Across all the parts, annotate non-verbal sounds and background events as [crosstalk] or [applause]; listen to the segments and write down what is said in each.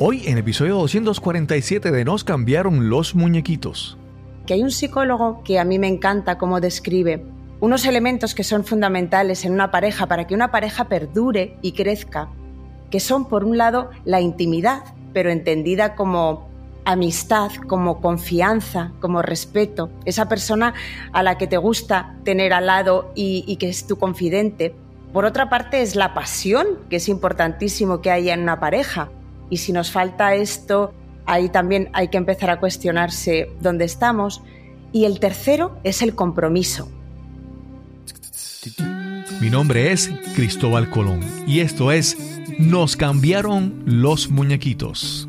Hoy en episodio 247 de Nos cambiaron los muñequitos. Que hay un psicólogo que a mí me encanta cómo describe unos elementos que son fundamentales en una pareja para que una pareja perdure y crezca, que son por un lado la intimidad, pero entendida como amistad, como confianza, como respeto, esa persona a la que te gusta tener al lado y, que es tu confidente. Por otra parte es la pasión, que es importantísimo que haya en una pareja. Y si nos falta esto, ahí también hay que empezar a cuestionarse dónde estamos. Y el tercero es el compromiso. Mi nombre es Cristóbal Colón y esto es Nos cambiaron los muñequitos.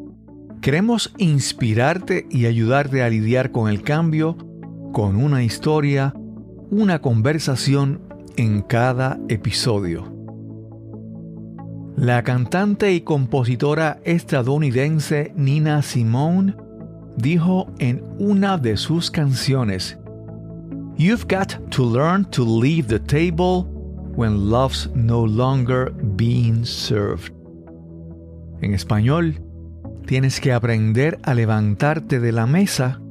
Queremos inspirarte y ayudarte a lidiar con el cambio con una historia, una conversación en cada episodio. La cantante y compositora estadounidense Nina Simone dijo en una de sus canciones, You've got to learn to leave the table when love's no longer being served. En español, tienes que aprender a levantarte de la mesa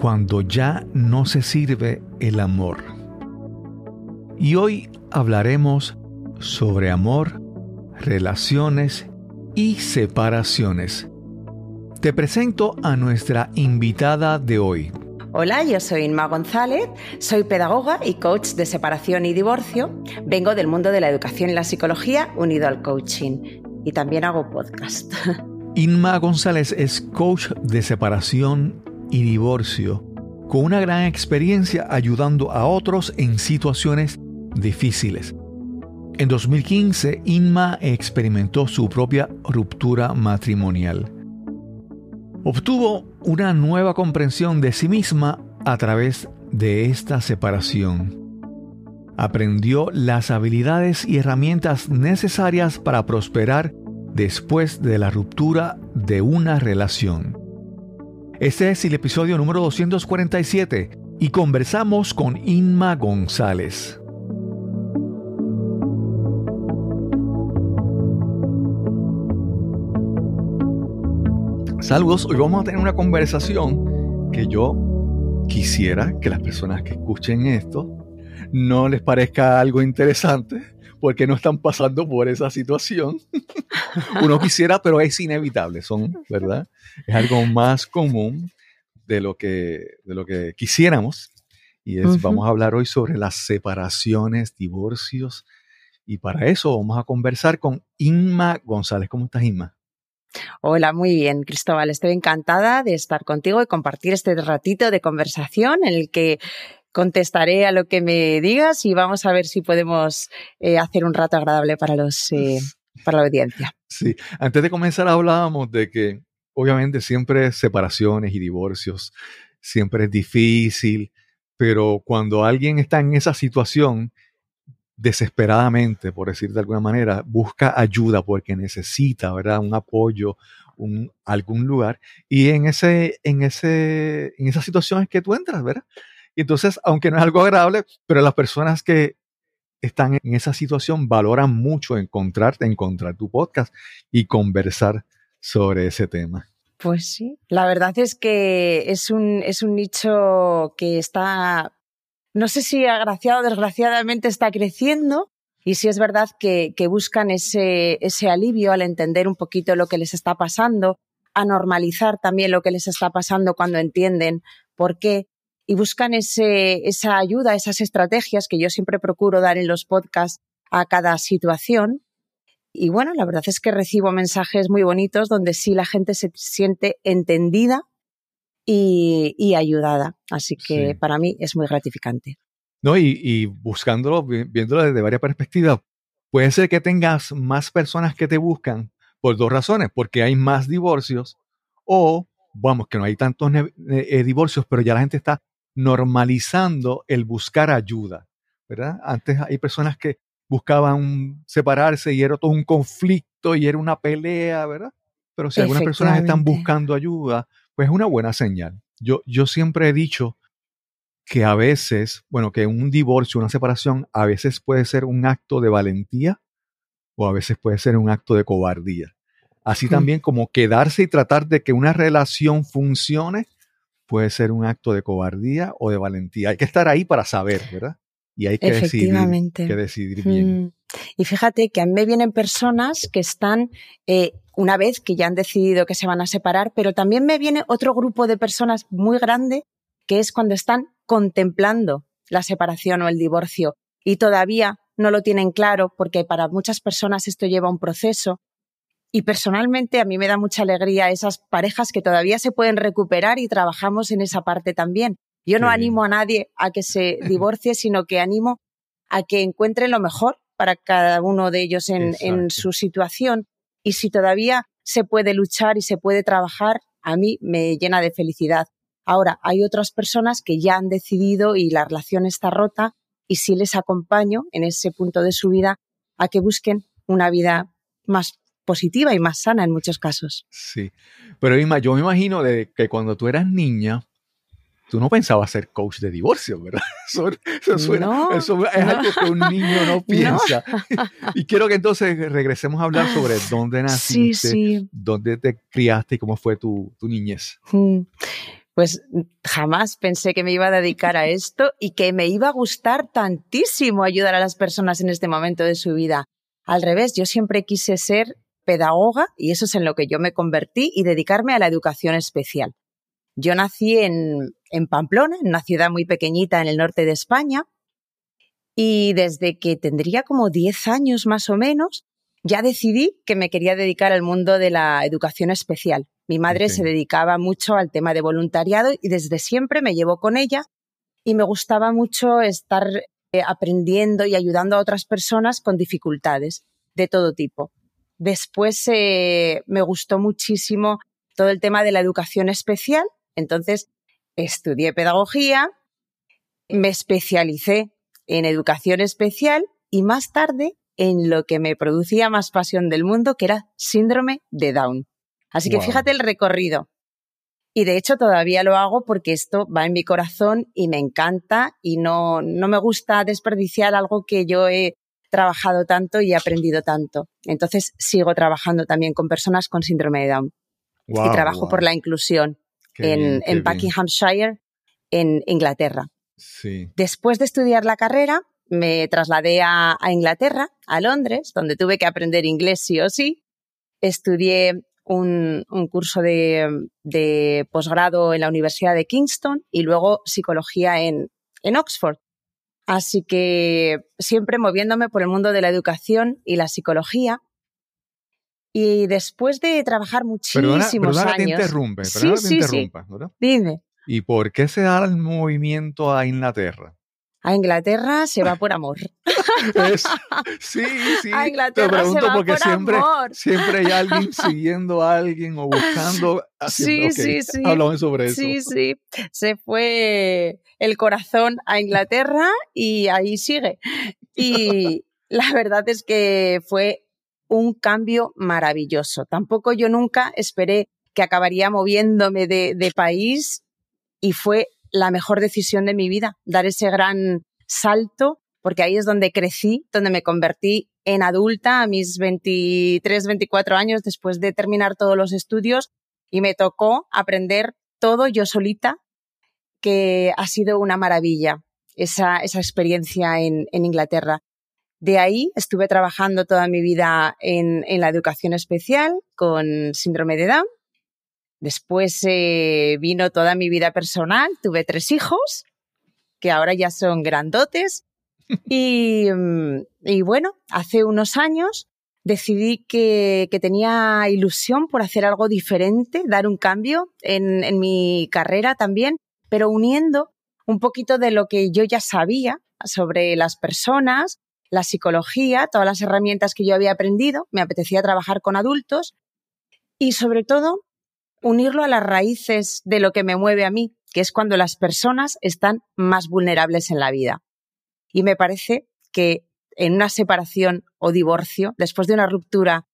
cuando ya no se sirve el amor. Y hoy hablaremos sobre amor, relaciones y separaciones. Te presento a nuestra invitada de hoy. Hola, yo soy Inma González, soy pedagoga y coach de separación y divorcio. Vengo del mundo de la educación y la psicología unido al coaching y también hago podcast. [laughs] Inma González es coach de separación y divorcio, con una gran experiencia ayudando a otros en situaciones difíciles. En 2015, Inma experimentó su propia ruptura matrimonial. Obtuvo una nueva comprensión de sí misma a través de esta separación. Aprendió las habilidades y herramientas necesarias para prosperar después de la ruptura de una relación. Este es el episodio número 247 y conversamos con Inma González. Saludos, hoy vamos a tener una conversación que yo quisiera que las personas que escuchen esto no les parezca algo interesante, porque no están pasando por esa situación. Uno quisiera, pero es inevitable, son, ¿verdad? Es algo más común de lo que, de lo que quisiéramos. Y es, vamos a hablar hoy sobre las separaciones, divorcios. Y para eso vamos a conversar con Inma González. ¿Cómo estás, Inma? Hola, muy bien, Cristóbal. Estoy encantada de estar contigo y compartir este ratito de conversación en el que contestaré a lo que me digas y vamos a ver si podemos eh, hacer un rato agradable para los eh, [laughs] para la audiencia. Sí, antes de comenzar hablábamos de que obviamente siempre separaciones y divorcios siempre es difícil, pero cuando alguien está en esa situación desesperadamente, por decir de alguna manera, busca ayuda porque necesita, ¿verdad? Un apoyo, un, algún lugar. Y en, ese, en, ese, en esa situación es que tú entras, ¿verdad? Y entonces, aunque no es algo agradable, pero las personas que están en esa situación valoran mucho encontrarte, encontrar tu podcast y conversar sobre ese tema. Pues sí, la verdad es que es un, es un nicho que está, no sé si agraciado o desgraciadamente está creciendo, y sí es verdad que, que, buscan ese, ese alivio al entender un poquito lo que les está pasando, a normalizar también lo que les está pasando cuando entienden por qué y buscan ese, esa ayuda, esas estrategias que yo siempre procuro dar en los podcasts a cada situación. Y bueno, la verdad es que recibo mensajes muy bonitos donde sí la gente se siente entendida y, y ayudada. Así que para mí es muy gratificante. No, y, y buscándolo, viéndolo desde varias perspectivas, puede ser que tengas más personas que te buscan por dos razones, porque hay más divorcios o, vamos, que no hay tantos eh, divorcios, pero ya la gente está normalizando el buscar ayuda, ¿verdad? Antes hay personas que buscaban separarse y era todo un conflicto y era una pelea, ¿verdad? Pero si algunas personas están buscando ayuda, pues es una buena señal. Yo, yo siempre he dicho que a veces, bueno, que un divorcio, una separación, a veces puede ser un acto de valentía o a veces puede ser un acto de cobardía. Así también como quedarse y tratar de que una relación funcione puede ser un acto de cobardía o de valentía. Hay que estar ahí para saber, ¿verdad? Y hay que decidir, que decidir bien. Mm. Y fíjate que a mí me vienen personas que están, eh, una vez que ya han decidido que se van a separar, pero también me viene otro grupo de personas muy grande que es cuando están contemplando la separación o el divorcio y todavía no lo tienen claro porque para muchas personas esto lleva un proceso. Y personalmente a mí me da mucha alegría esas parejas que todavía se pueden recuperar y trabajamos en esa parte también. Yo no animo a nadie a que se [laughs] divorcie, sino que animo a que encuentren lo mejor para cada uno de ellos en, en su situación. Y si todavía se puede luchar y se puede trabajar, a mí me llena de felicidad. Ahora, hay otras personas que ya han decidido y la relación está rota y sí les acompaño en ese punto de su vida a que busquen una vida más positiva y más sana en muchos casos. Sí, pero Ima, yo me imagino de que cuando tú eras niña, tú no pensabas ser coach de divorcio, ¿verdad? [laughs] Eso, eso es algo que un niño [laughs] no piensa. y quiero que entonces regresemos a hablar sobre [laughs] dónde naciste, dónde te criaste y cómo fue tu, tu niñez. Mm pues jamás pensé que me iba a dedicar a esto y que me iba a gustar tantísimo ayudar a las personas en este momento de su vida. Al revés, yo siempre quise ser pedagoga y eso es en lo que yo me convertí y dedicarme a la educación especial. Yo nací en, en Pamplona, en una ciudad muy pequeñita en el norte de España, y desde que tendría como 10 años más o menos, ya decidí que me quería dedicar al mundo de la educación especial. Mi madre se dedicaba mucho al tema de voluntariado y desde siempre me llevó con ella y me gustaba mucho estar eh, aprendiendo y ayudando a otras personas con dificultades de todo tipo. Después eh, me gustó muchísimo todo el tema de la educación especial, entonces estudié pedagogía, me especialicé en educación especial y más tarde en lo que me producía más pasión del mundo, que era síndrome de Down. Así que fíjate el recorrido. Y de hecho todavía lo hago porque esto va en mi corazón y me encanta y no, no me gusta desperdiciar algo que yo he trabajado tanto y he aprendido tanto. Entonces sigo trabajando también con personas con síndrome de Down. y trabajo por la inclusión en, en Buckinghamshire, en Inglaterra. Después de estudiar la carrera, me trasladé a, Inglaterra, a Londres, donde tuve que aprender inglés sí o sí. Estudié un, curso de, posgrado en la Universidad de Kingston y luego psicología en, Oxford. Así que siempre moviéndome por el mundo de la educación y la psicología. Y después de trabajar muchísimos años. Te interrumpe, sí, sí, interrumpa, Dime. ¿Y por qué se da el movimiento a Inglaterra? A Inglaterra se va por amor. [laughs] sí, sí. A Inglaterra Te pregunto se va porque por siempre, amor. siempre hay alguien [laughs] siguiendo a alguien o buscando. sí, sí, sí. Hablamos sobre eso. Sí, sí. Se fue el corazón a Inglaterra y ahí sigue. Y [laughs] la verdad es que fue un cambio maravilloso. Tampoco yo nunca esperé que acabaría moviéndome de, de país y fue la mejor decisión de mi vida, dar ese gran salto, porque ahí es donde crecí, donde me convertí en adulta a mis 23, 24 años después de terminar todos los estudios y me tocó aprender todo yo solita, que ha sido una maravilla esa, esa experiencia en, en Inglaterra. De ahí estuve trabajando toda mi vida en, en la educación especial con síndrome de Down Después eh, vino toda mi vida personal, tuve tres hijos, que ahora ya son grandotes. [laughs] Mm, y, bueno, hace unos años decidí que, tenía ilusión por hacer algo diferente, dar un cambio en, en mi carrera también, pero uniendo un poquito de lo que yo ya sabía sobre las personas la psicología, todas las herramientas que yo había aprendido, me apetecía trabajar con adultos y sobre todo unirlo a las raíces de lo que me mueve a mí, que es cuando las personas están más vulnerables en la vida. Y me parece que en una separación o divorcio, después de una ruptura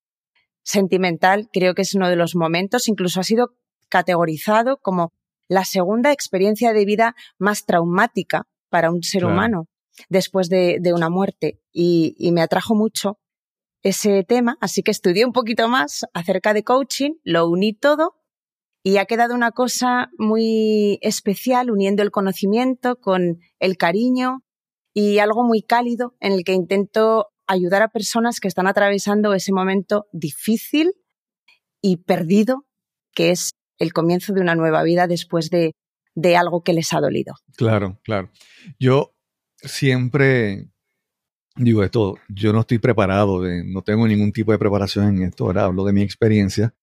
sentimental, creo que es uno de los momentos, incluso ha sido categorizado como la segunda experiencia de vida más traumática para un ser humano después de, una muerte. Y, y me atrajo mucho ese tema, así que estudié un poquito más acerca de coaching, lo uní todo y ha quedado una cosa muy especial uniendo el conocimiento con el cariño y algo muy cálido en el que intento ayudar a personas que están atravesando ese momento difícil y perdido, que es el comienzo de una nueva vida después de, de algo que les ha dolido. Claro, claro. Yo siempre digo todo, yo no estoy preparado, no tengo ningún tipo de preparación en esto, ahora hablo de mi experiencia,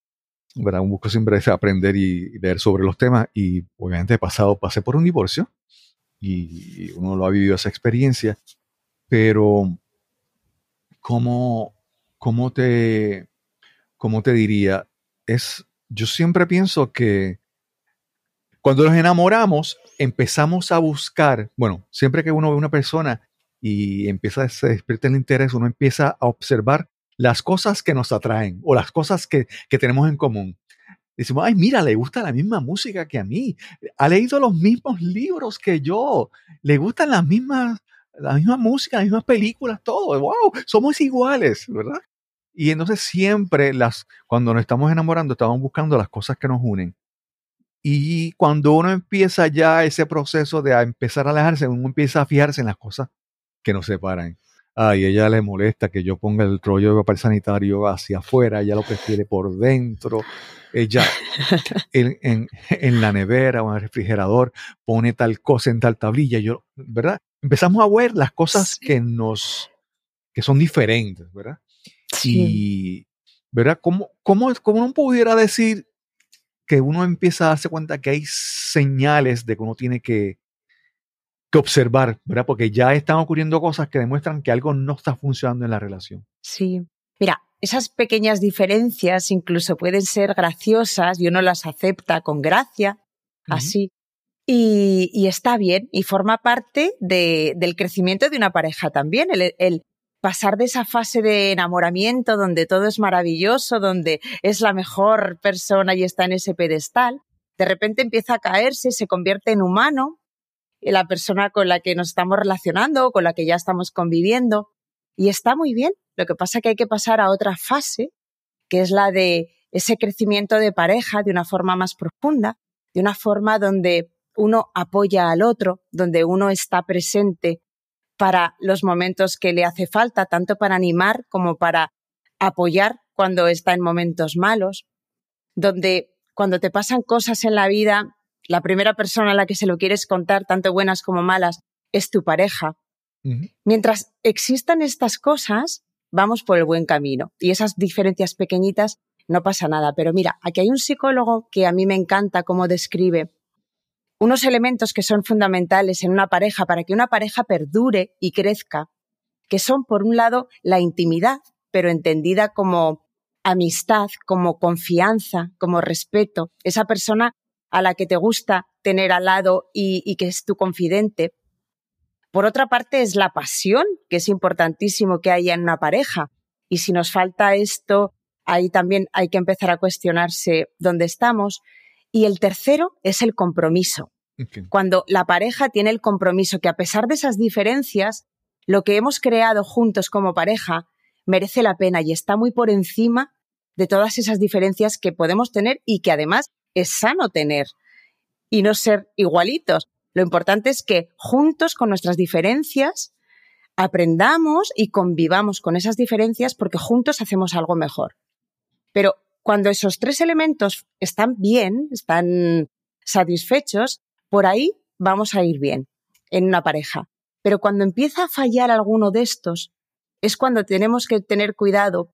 ¿verdad? busco siempre aprender y leer sobre los temas y obviamente he pasado, pasé por un divorcio y uno lo ha vivido esa experiencia, pero ¿cómo, cómo, te, cómo te diría? Es, yo siempre pienso que cuando nos enamoramos, empezamos a buscar, bueno, siempre que uno ve una persona y empieza a se despierta el interés, uno empieza a observar las cosas que nos atraen o las cosas que, que tenemos en común. Decimos, ay, mira, le gusta la misma música que a mí, ha leído los mismos libros que yo, le gustan las mismas, la misma música, las mismas películas, todo, wow, somos iguales, ¿verdad? Y entonces siempre las, cuando nos estamos enamorando, estamos buscando las cosas que nos unen. Y cuando uno empieza ya ese proceso de empezar a alejarse, uno empieza a fijarse en las cosas que nos separan. Ay, ella le molesta que yo ponga el rollo de papel sanitario hacia afuera, ella lo prefiere por dentro. Ella [laughs] en, la nevera o en el refrigerador pone tal cosa en tal tablilla. Yo, ¿verdad? Empezamos a ver las cosas que nos, que son diferentes, ¿verdad? Sí. Y, ¿verdad? ¿Cómo, cómo, ¿Cómo uno pudiera decir que uno empieza a darse cuenta que hay señales de que uno tiene que, que observar, ¿verdad? Porque ya están ocurriendo cosas que demuestran que algo no está funcionando en la relación. Sí. Mira, esas pequeñas diferencias incluso pueden ser graciosas y uno las acepta con gracia, así. Y, está bien y forma parte del crecimiento de una pareja también, el, pasar de esa fase de enamoramiento donde todo es maravilloso, donde es la mejor persona y está en ese pedestal, de repente empieza a caerse, se convierte en humano, la persona con la que nos estamos relacionando, con la que ya estamos conviviendo, y está muy bien. Lo que pasa es que hay que pasar a otra fase, que es la de ese crecimiento de pareja de una forma más profunda, de una forma donde uno apoya al otro, donde uno está presente para los momentos que le hace falta, tanto para animar como para apoyar cuando está en momentos malos, donde cuando te pasan cosas en la vida, la primera persona a la que se lo quieres contar, tanto buenas como malas, es tu pareja. Mientras existan estas cosas, vamos por el buen camino. Y esas diferencias pequeñitas no pasa nada. Pero mira, aquí hay un psicólogo que a mí me encanta cómo describe unos elementos que son fundamentales en una pareja para que una pareja perdure y crezca, que son, por un lado, la intimidad, pero entendida como amistad, como confianza, como respeto, esa persona a la que te gusta tener al lado y, que es tu confidente. Por otra parte, es la pasión, que es importantísimo que haya en una pareja. Y si nos falta esto, ahí también hay que empezar a cuestionarse dónde estamos. Y el tercero es el compromiso. Cuando la pareja tiene el compromiso que a pesar de esas diferencias, lo que hemos creado juntos como pareja merece la pena y está muy por encima de todas esas diferencias que podemos tener y que además es sano tener y no ser igualitos. Lo importante es que juntos con nuestras diferencias aprendamos y convivamos con esas diferencias porque juntos hacemos algo mejor. Pero cuando esos tres elementos están bien, están satisfechos, por ahí vamos a ir bien en una pareja. Pero cuando empieza a fallar alguno de estos, es cuando tenemos que tener cuidado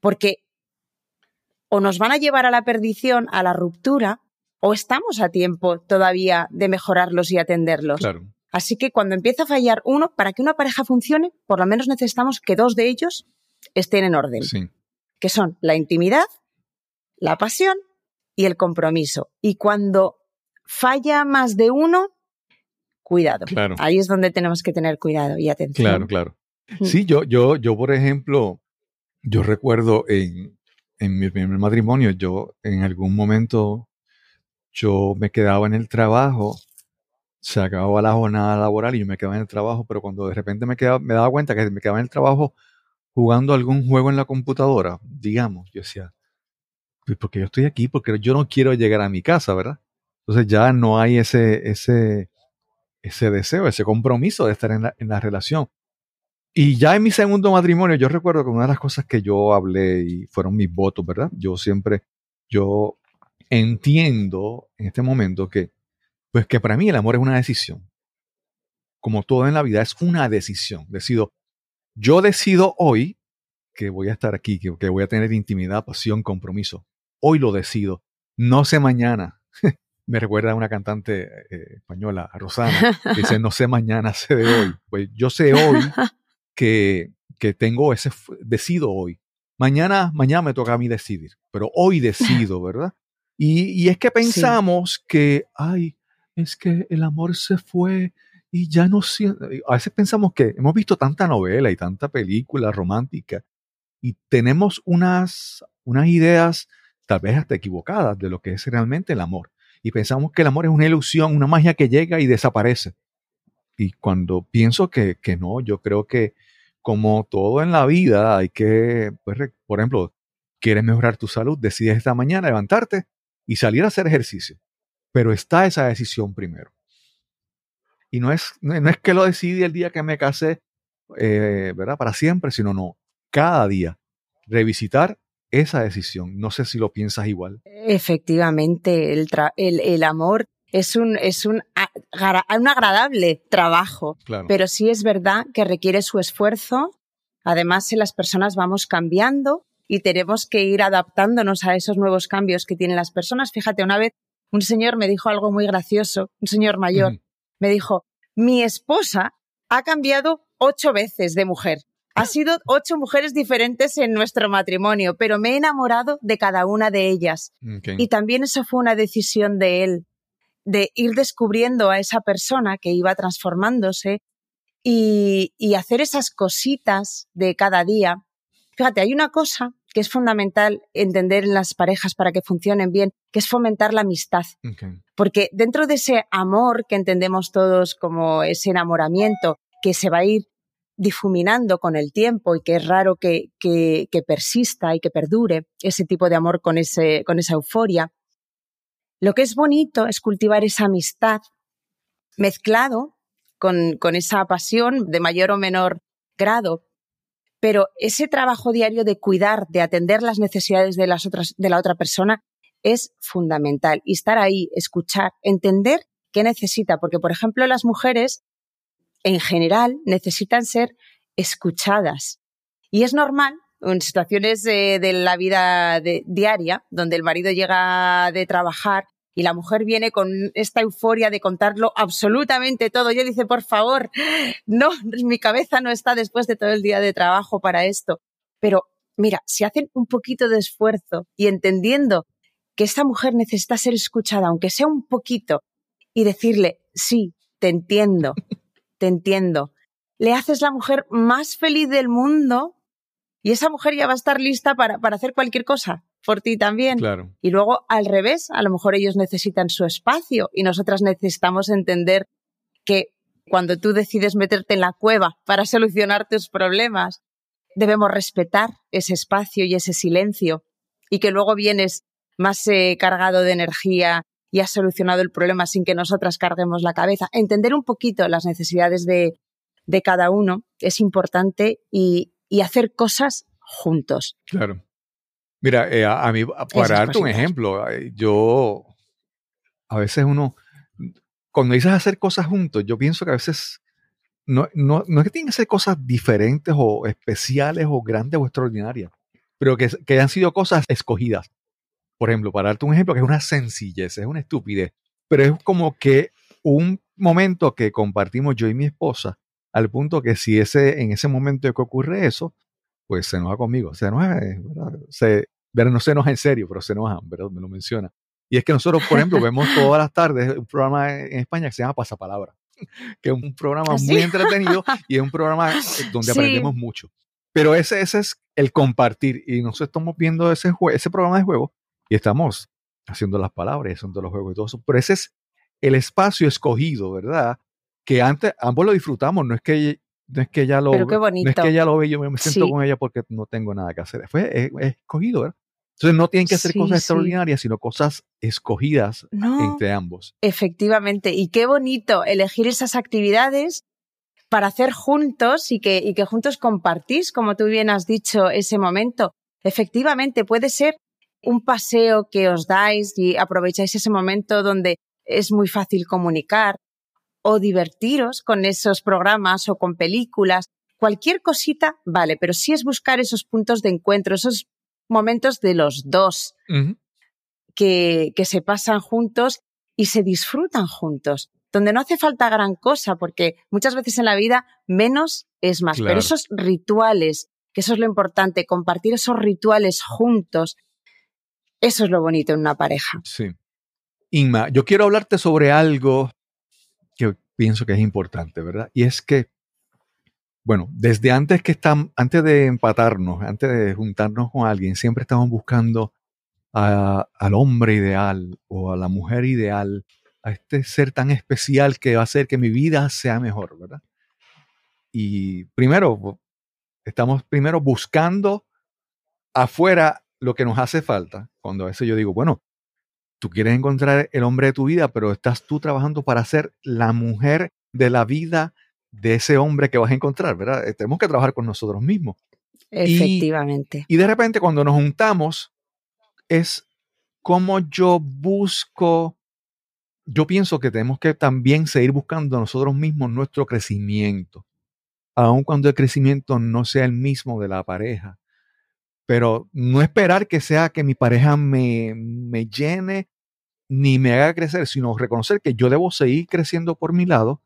porque o nos van a llevar a la perdición, a la ruptura, o estamos a tiempo todavía de mejorarlos y atenderlos. Así que cuando empieza a fallar uno, para que una pareja funcione, por lo menos necesitamos que dos de ellos estén en orden, Sí. que son la intimidad, la pasión y el compromiso. Y cuando falla más de uno, cuidado. Claro. Ahí es donde tenemos que tener cuidado y atención. Claro, claro. Sí, yo, yo, yo, por ejemplo, yo recuerdo en, en mi primer matrimonio, yo en algún momento yo me quedaba en el trabajo, se acababa la jornada laboral y yo me quedaba en el trabajo, pero cuando de repente me, quedaba, me daba cuenta que me quedaba en el trabajo jugando algún juego en la computadora, digamos, yo decía, "Pues, porque yo estoy aquí, porque yo no quiero llegar a mi casa, ¿verdad? Entonces ya no hay ese, ese, ese deseo, ese compromiso de estar en la, en la relación. Y ya en mi segundo matrimonio, yo recuerdo que una de las cosas que yo hablé y fueron mis votos, ¿verdad? Yo siempre, yo entiendo en este momento que, pues que para mí el amor es una decisión. Como todo en la vida, es una decisión. Decido, yo decido hoy que voy a estar aquí, que, que voy a tener intimidad, pasión, compromiso. Hoy lo decido. No sé mañana. [laughs] Me recuerda a una cantante eh, española, a Rosana, que dice, no sé mañana, [laughs] sé de hoy. Pues yo sé hoy [laughs] que, que tengo ese, decido hoy. Mañana, mañana me toca a mí decidir, pero hoy [laughs] decido, ¿verdad? Y, y es que pensamos que, ay, es que el amor se fue y ya no siento. A veces pensamos que hemos visto tanta novela y tanta película romántica y tenemos unas, unas ideas tal vez hasta equivocadas de lo que es realmente el amor. Y pensamos que el amor es una ilusión, una magia que llega y desaparece. Y cuando pienso que, que no, yo creo que como todo en la vida hay que, pues, por ejemplo, quieres mejorar tu salud, decides esta mañana levantarte y salir a hacer ejercicio. Pero está esa decisión primero. Y no es, no es que lo decidí el día que me casé, eh, ¿verdad? Para siempre, sino no, cada día revisitar esa decisión. No sé si lo piensas igual. Efectivamente, el, el, el amor es un, es un, un agradable trabajo, Claro. pero sí es verdad que requiere su esfuerzo. Además, en las personas vamos cambiando y tenemos que ir adaptándonos a esos nuevos cambios que tienen las personas. Fíjate, una vez un señor me dijo algo muy gracioso, un señor mayor, me dijo, mi esposa ha cambiado ocho veces de mujer. Ha sido ocho mujeres diferentes en nuestro matrimonio, pero me he enamorado de cada una de ellas. Ok. Y también eso fue una decisión de él, de ir descubriendo a esa persona que iba transformándose y, y hacer esas cositas de cada día. Fíjate, hay una cosa que es fundamental entender en las parejas para que funcionen bien, que es fomentar la amistad. Porque dentro de ese amor que entendemos todos como ese enamoramiento que se va a ir difuminando con el tiempo y que es raro que, que, que persista y que perdure ese tipo de amor con, ese, con esa euforia, lo que es bonito es cultivar esa amistad mezclado con, esa pasión de mayor o menor grado. Pero ese trabajo diario de cuidar, de atender las necesidades de, las otras, de la otra persona es fundamental. Y estar ahí, escuchar, entender qué necesita. Porque, por ejemplo, las mujeres, en general, necesitan ser escuchadas. Y es normal en situaciones de, la vida diaria, donde el marido llega de trabajar y la mujer viene con esta euforia de contarlo absolutamente todo. Yo dice, por favor, no, mi cabeza no está después de todo el día de trabajo para esto. Pero mira, si hacen un poquito de esfuerzo y entendiendo que esta mujer necesita ser escuchada, aunque sea un poquito, y decirle, sí, te entiendo, te entiendo, le haces la mujer más feliz del mundo y esa mujer ya va a estar lista para, para hacer cualquier cosa por ti también. Claro. Y luego, al revés, a lo mejor ellos necesitan su espacio y nosotras necesitamos entender que cuando tú decides meterte en la cueva para [laughs] solucionar tus problemas, debemos respetar ese espacio y ese silencio y que luego vienes más eh, cargado de energía y has solucionado el problema sin que nosotras carguemos la cabeza. Entender un poquito las necesidades de, de cada uno es importante y, y hacer cosas juntos. Claro. Mira, eh, a, a mí, para darte un ejemplo, eh, yo, a veces uno, cuando dices hacer cosas juntos, yo pienso que a veces no, no, no es que tienen que ser cosas diferentes o especiales o grandes o extraordinarias, pero que, que han sido cosas escogidas. Por ejemplo, para darte un ejemplo, que es una sencillez, es una estupidez, pero es como que un momento que compartimos yo y mi esposa, al punto que si ese, en ese momento que ocurre eso, pues se enoja conmigo. Se enoja, eh, ¿verdad? Se, pero no se enoja en serio, pero se enoja, ¿verdad? Me lo menciona. Y es que nosotros, por ejemplo, vemos [laughs] todas las tardes un programa en España que se llama Pasapalabra, [laughs] que es un programa ¿Ah, sí? muy entretenido [laughs] y es un programa eh, donde Sí. aprendemos mucho. Pero ese, ese es el compartir. Y nosotros estamos viendo ese, ese programa de juego y estamos haciendo las palabras, haciendo los juegos y todo eso. Pero ese es el espacio escogido, ¿verdad? Que antes ambos lo disfrutamos. No es que, no es que ella lo Pero qué no es que ella lo ve y yo me siento Sí. con ella porque no tengo nada que hacer. Fue es, es escogido, ¿verdad? Entonces no tienen que hacer Sí, cosas sí. extraordinarias, sino cosas escogidas No, entre ambos. efectivamente. Y qué bonito elegir esas actividades para hacer juntos y que, y que juntos compartís, como tú bien has dicho, ese momento. Efectivamente, puede ser un paseo que os dais y aprovecháis ese momento donde es muy fácil comunicar o divertiros con esos programas o con películas. Cualquier cosita, vale, pero sí es buscar esos puntos de encuentro, esos momentos de los dos que, que se pasan juntos y se disfrutan juntos, donde no hace falta gran cosa, porque muchas veces en la vida menos es más, Claro. pero esos rituales, que eso es lo importante, compartir esos rituales juntos, eso es lo bonito en una pareja. Sí. Inma, yo quiero hablarte sobre algo que pienso que es importante, ¿verdad? Y es que, bueno, desde antes que están, antes de empatarnos, antes de juntarnos con alguien, siempre estamos buscando a- al hombre ideal o a la mujer ideal, a este ser tan especial que va a hacer que mi vida sea mejor, ¿verdad? Y primero, estamos primero buscando afuera lo que nos hace falta. Cuando a veces yo digo, bueno, tú quieres encontrar el hombre de tu vida, pero estás tú trabajando para ser la mujer de la vida de ese hombre que vas a encontrar, ¿verdad? Eh, Tenemos que trabajar con nosotros mismos. Efectivamente. Y de repente cuando nos juntamos es como yo busco, yo pienso que tenemos que también seguir buscando nosotros mismos nuestro crecimiento, aun cuando el crecimiento no sea el mismo de la pareja. Pero no esperar que sea que mi pareja me, me llene ni me haga crecer, sino reconocer que yo debo seguir creciendo por mi lado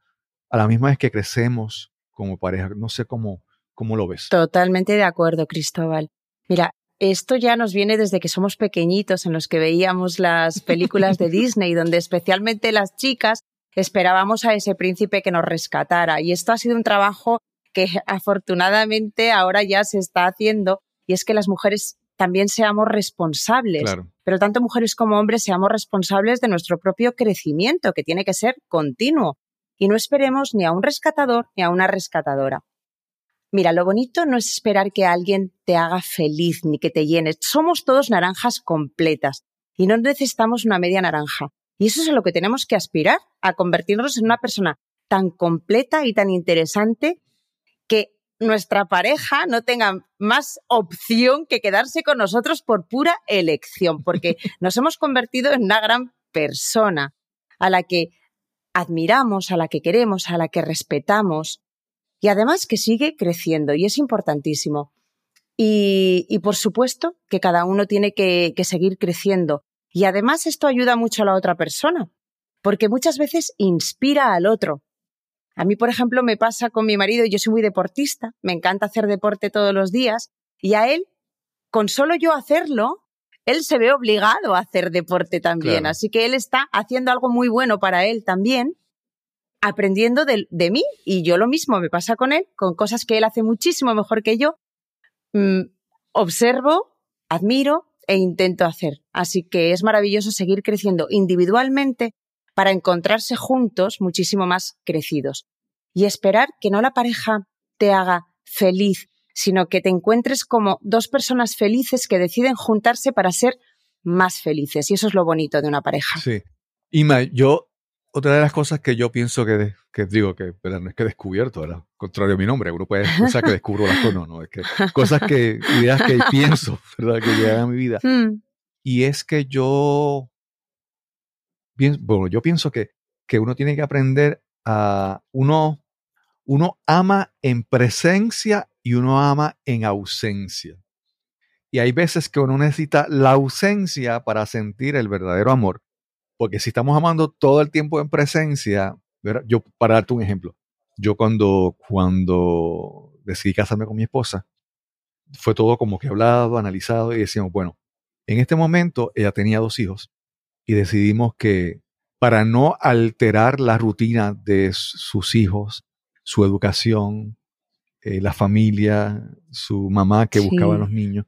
a la misma vez que crecemos como pareja. No sé cómo, cómo lo ves. Totalmente de acuerdo, Cristóbal. Mira, esto ya nos viene desde que somos pequeñitos, en los que veíamos las películas de [laughs] Disney, donde especialmente las chicas esperábamos a ese príncipe que nos rescatara. Y esto ha sido un trabajo que afortunadamente ahora ya se está haciendo, y es que las mujeres también seamos responsables. Claro. Pero tanto mujeres como hombres seamos responsables de nuestro propio crecimiento, que tiene que ser continuo. Y no esperemos ni a un rescatador ni a una rescatadora. Mira, lo bonito no es esperar que alguien te haga feliz ni que te llene. Somos todos naranjas completas y no necesitamos una media naranja. Y eso es a lo que tenemos que aspirar, a convertirnos en una persona tan completa y tan interesante nuestra pareja no tenga más opción que quedarse con nosotros por pura elección, porque [laughs] nos hemos convertido en una gran persona a la que admiramos, a la que queremos, a la que respetamos y además que sigue creciendo y es importantísimo. Y, y por supuesto que cada uno tiene que, que seguir creciendo y además esto ayuda mucho a la otra persona, porque muchas veces inspira al otro. A mí, por ejemplo, me pasa con mi marido, yo soy muy deportista, me encanta hacer deporte todos los días, y a él, con solo yo hacerlo, él se ve obligado a hacer deporte también. Claro. Así que él está haciendo algo muy bueno para él también, aprendiendo de, de mí. Y yo lo mismo me pasa con él, con cosas que él hace muchísimo mejor que yo. Mm, observo, admiro e intento hacer. Así que es maravilloso seguir creciendo individualmente para encontrarse juntos muchísimo más crecidos. Y esperar que no la pareja te haga feliz, sino que te encuentres como dos personas felices que deciden juntarse para ser más felices. Y eso es lo bonito de una pareja. Sí. Ima, yo, otra de las cosas que yo pienso que, que digo que ¿verdad? no es que he descubierto, ¿verdad? contrario a mi nombre, uno puede pensar que descubro las cosas, no, no, es que cosas que, ideas que pienso, [laughs] ¿verdad? Que llegan a mi vida. [laughs] Mm, Y es que yo, bueno, yo pienso que, que uno tiene que aprender a, uno, uno ama en presencia y uno ama en ausencia. Y hay veces que uno necesita la ausencia para sentir el verdadero amor. Porque si estamos amando todo el tiempo en presencia, ¿verdad? Yo, para darte un ejemplo, yo cuando, cuando decidí casarme con mi esposa, fue todo como que hablado, analizado y decíamos, bueno, en este momento ella tenía dos hijos y decidimos que para no alterar la rutina de sus hijos, su educación, eh, la familia, su mamá que buscaba a los niños,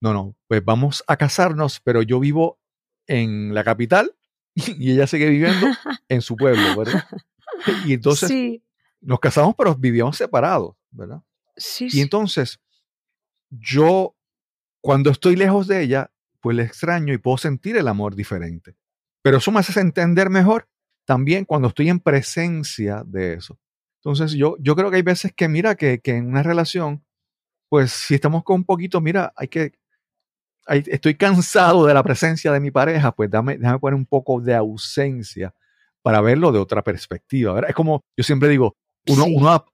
no, no, pues vamos a casarnos, pero yo vivo en la capital [laughs] y ella sigue viviendo [laughs] en su pueblo, ¿verdad? [laughs] Y entonces nos casamos, pero vivíamos separados, ¿verdad? Sí, y entonces yo, cuando estoy lejos de ella, pues le extraño y puedo sentir el amor diferente. Pero eso me hace entender mejor también cuando estoy en presencia de eso. Entonces yo, yo creo que hay veces que, mira, que, que en una relación, pues si estamos con un poquito, mira, hay que estoy cansado de la presencia de mi pareja, pues dame, déjame poner un poco de ausencia para verlo de otra perspectiva. Es como yo siempre digo, uno,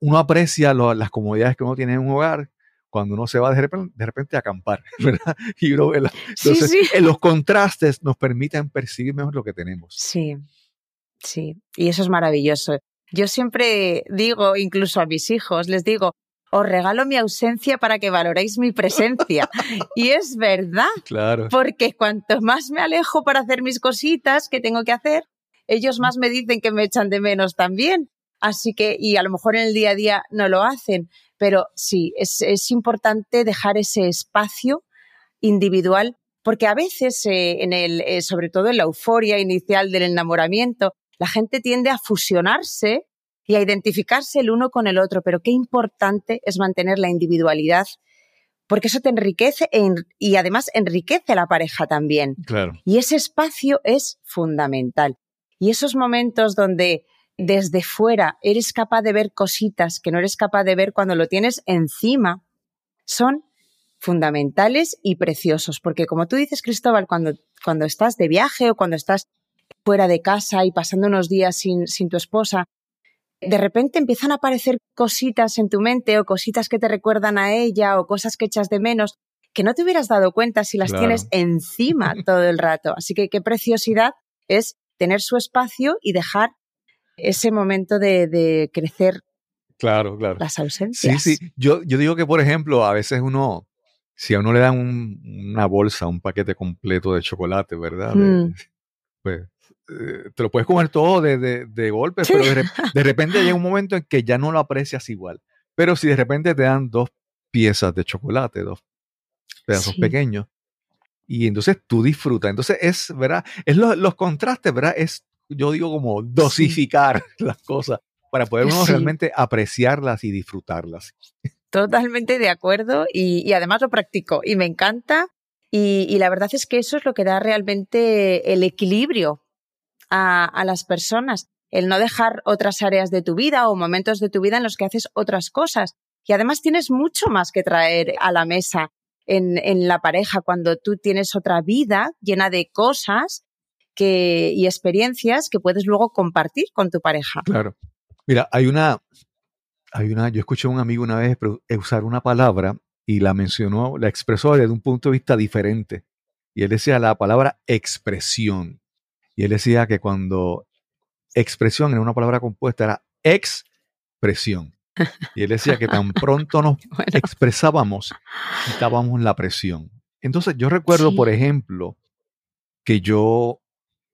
uno, aprecia las comodidades que uno tiene en un hogar cuando uno se va de repente, a acampar, [laughs] ¿verdad? Y uno Entonces, En los contrastes nos permiten percibir mejor lo que tenemos. Sí, sí, y eso es maravilloso. Yo siempre digo, incluso a mis hijos, les digo, os regalo mi ausencia para que valoréis mi presencia. [laughs] y es verdad. Claro. Porque cuanto más me alejo para hacer mis cositas que tengo que hacer, ellos más me dicen que me echan de menos también. Así que, y a lo mejor en el día a día no lo hacen, pero sí, es, es importante dejar ese espacio individual, porque a veces, eh, en el, eh, sobre todo en la euforia inicial del enamoramiento, la gente tiende a fusionarse y a identificarse el uno con el otro, pero qué importante es mantener la individualidad, porque eso te enriquece y además enriquece a la pareja también. Claro. Y ese espacio es fundamental. Y esos momentos donde desde fuera eres capaz de ver cositas que no eres capaz de ver cuando lo tienes encima, son fundamentales y preciosos, porque como tú dices, Cristóbal, cuando, cuando estás de viaje o cuando estás fuera de casa y pasando unos días sin, sin tu esposa, de repente empiezan a aparecer cositas en tu mente o cositas que te recuerdan a ella o cosas que echas de menos que no te hubieras dado cuenta si las tienes encima todo el rato. Así que qué preciosidad es tener su espacio y dejar ese momento de, crecer claro, claro. las ausencias. Sí, sí. Yo, yo digo que, por ejemplo, a veces uno, si a uno le dan una bolsa, un paquete completo de chocolate, ¿verdad? Mm. pues eh, te lo puedes comer todo de, de, golpe, pero [laughs] de, repente llega un momento en que ya no lo aprecias igual. Pero si de repente te dan dos piezas de chocolate, dos pedazos pequeños, y entonces tú disfrutas. Entonces es, ¿verdad? Es los contrastes, ¿verdad? Es, yo digo, como dosificar [laughs] las cosas para poder uno realmente apreciarlas y disfrutarlas. Totalmente de acuerdo y, además lo practico y me encanta y, y, la verdad es que eso es lo que da realmente el equilibrio a, las personas, el no dejar otras áreas de tu vida o momentos de tu vida en los que haces otras cosas. Y además tienes mucho más que traer a la mesa en, en la pareja cuando tú tienes otra vida llena de cosas que, y experiencias que puedes luego compartir con tu pareja. Claro. Mira, hay una, hay una, yo escuché a un amigo una vez usar una palabra y la mencionó, la expresó desde un punto de vista diferente. Y él decía la palabra expresión. Y él decía que cuando expresión era una palabra compuesta era expresión. Y él decía que tan pronto nos [laughs] expresábamos, quitábamos la presión. Entonces yo recuerdo, por ejemplo, que yo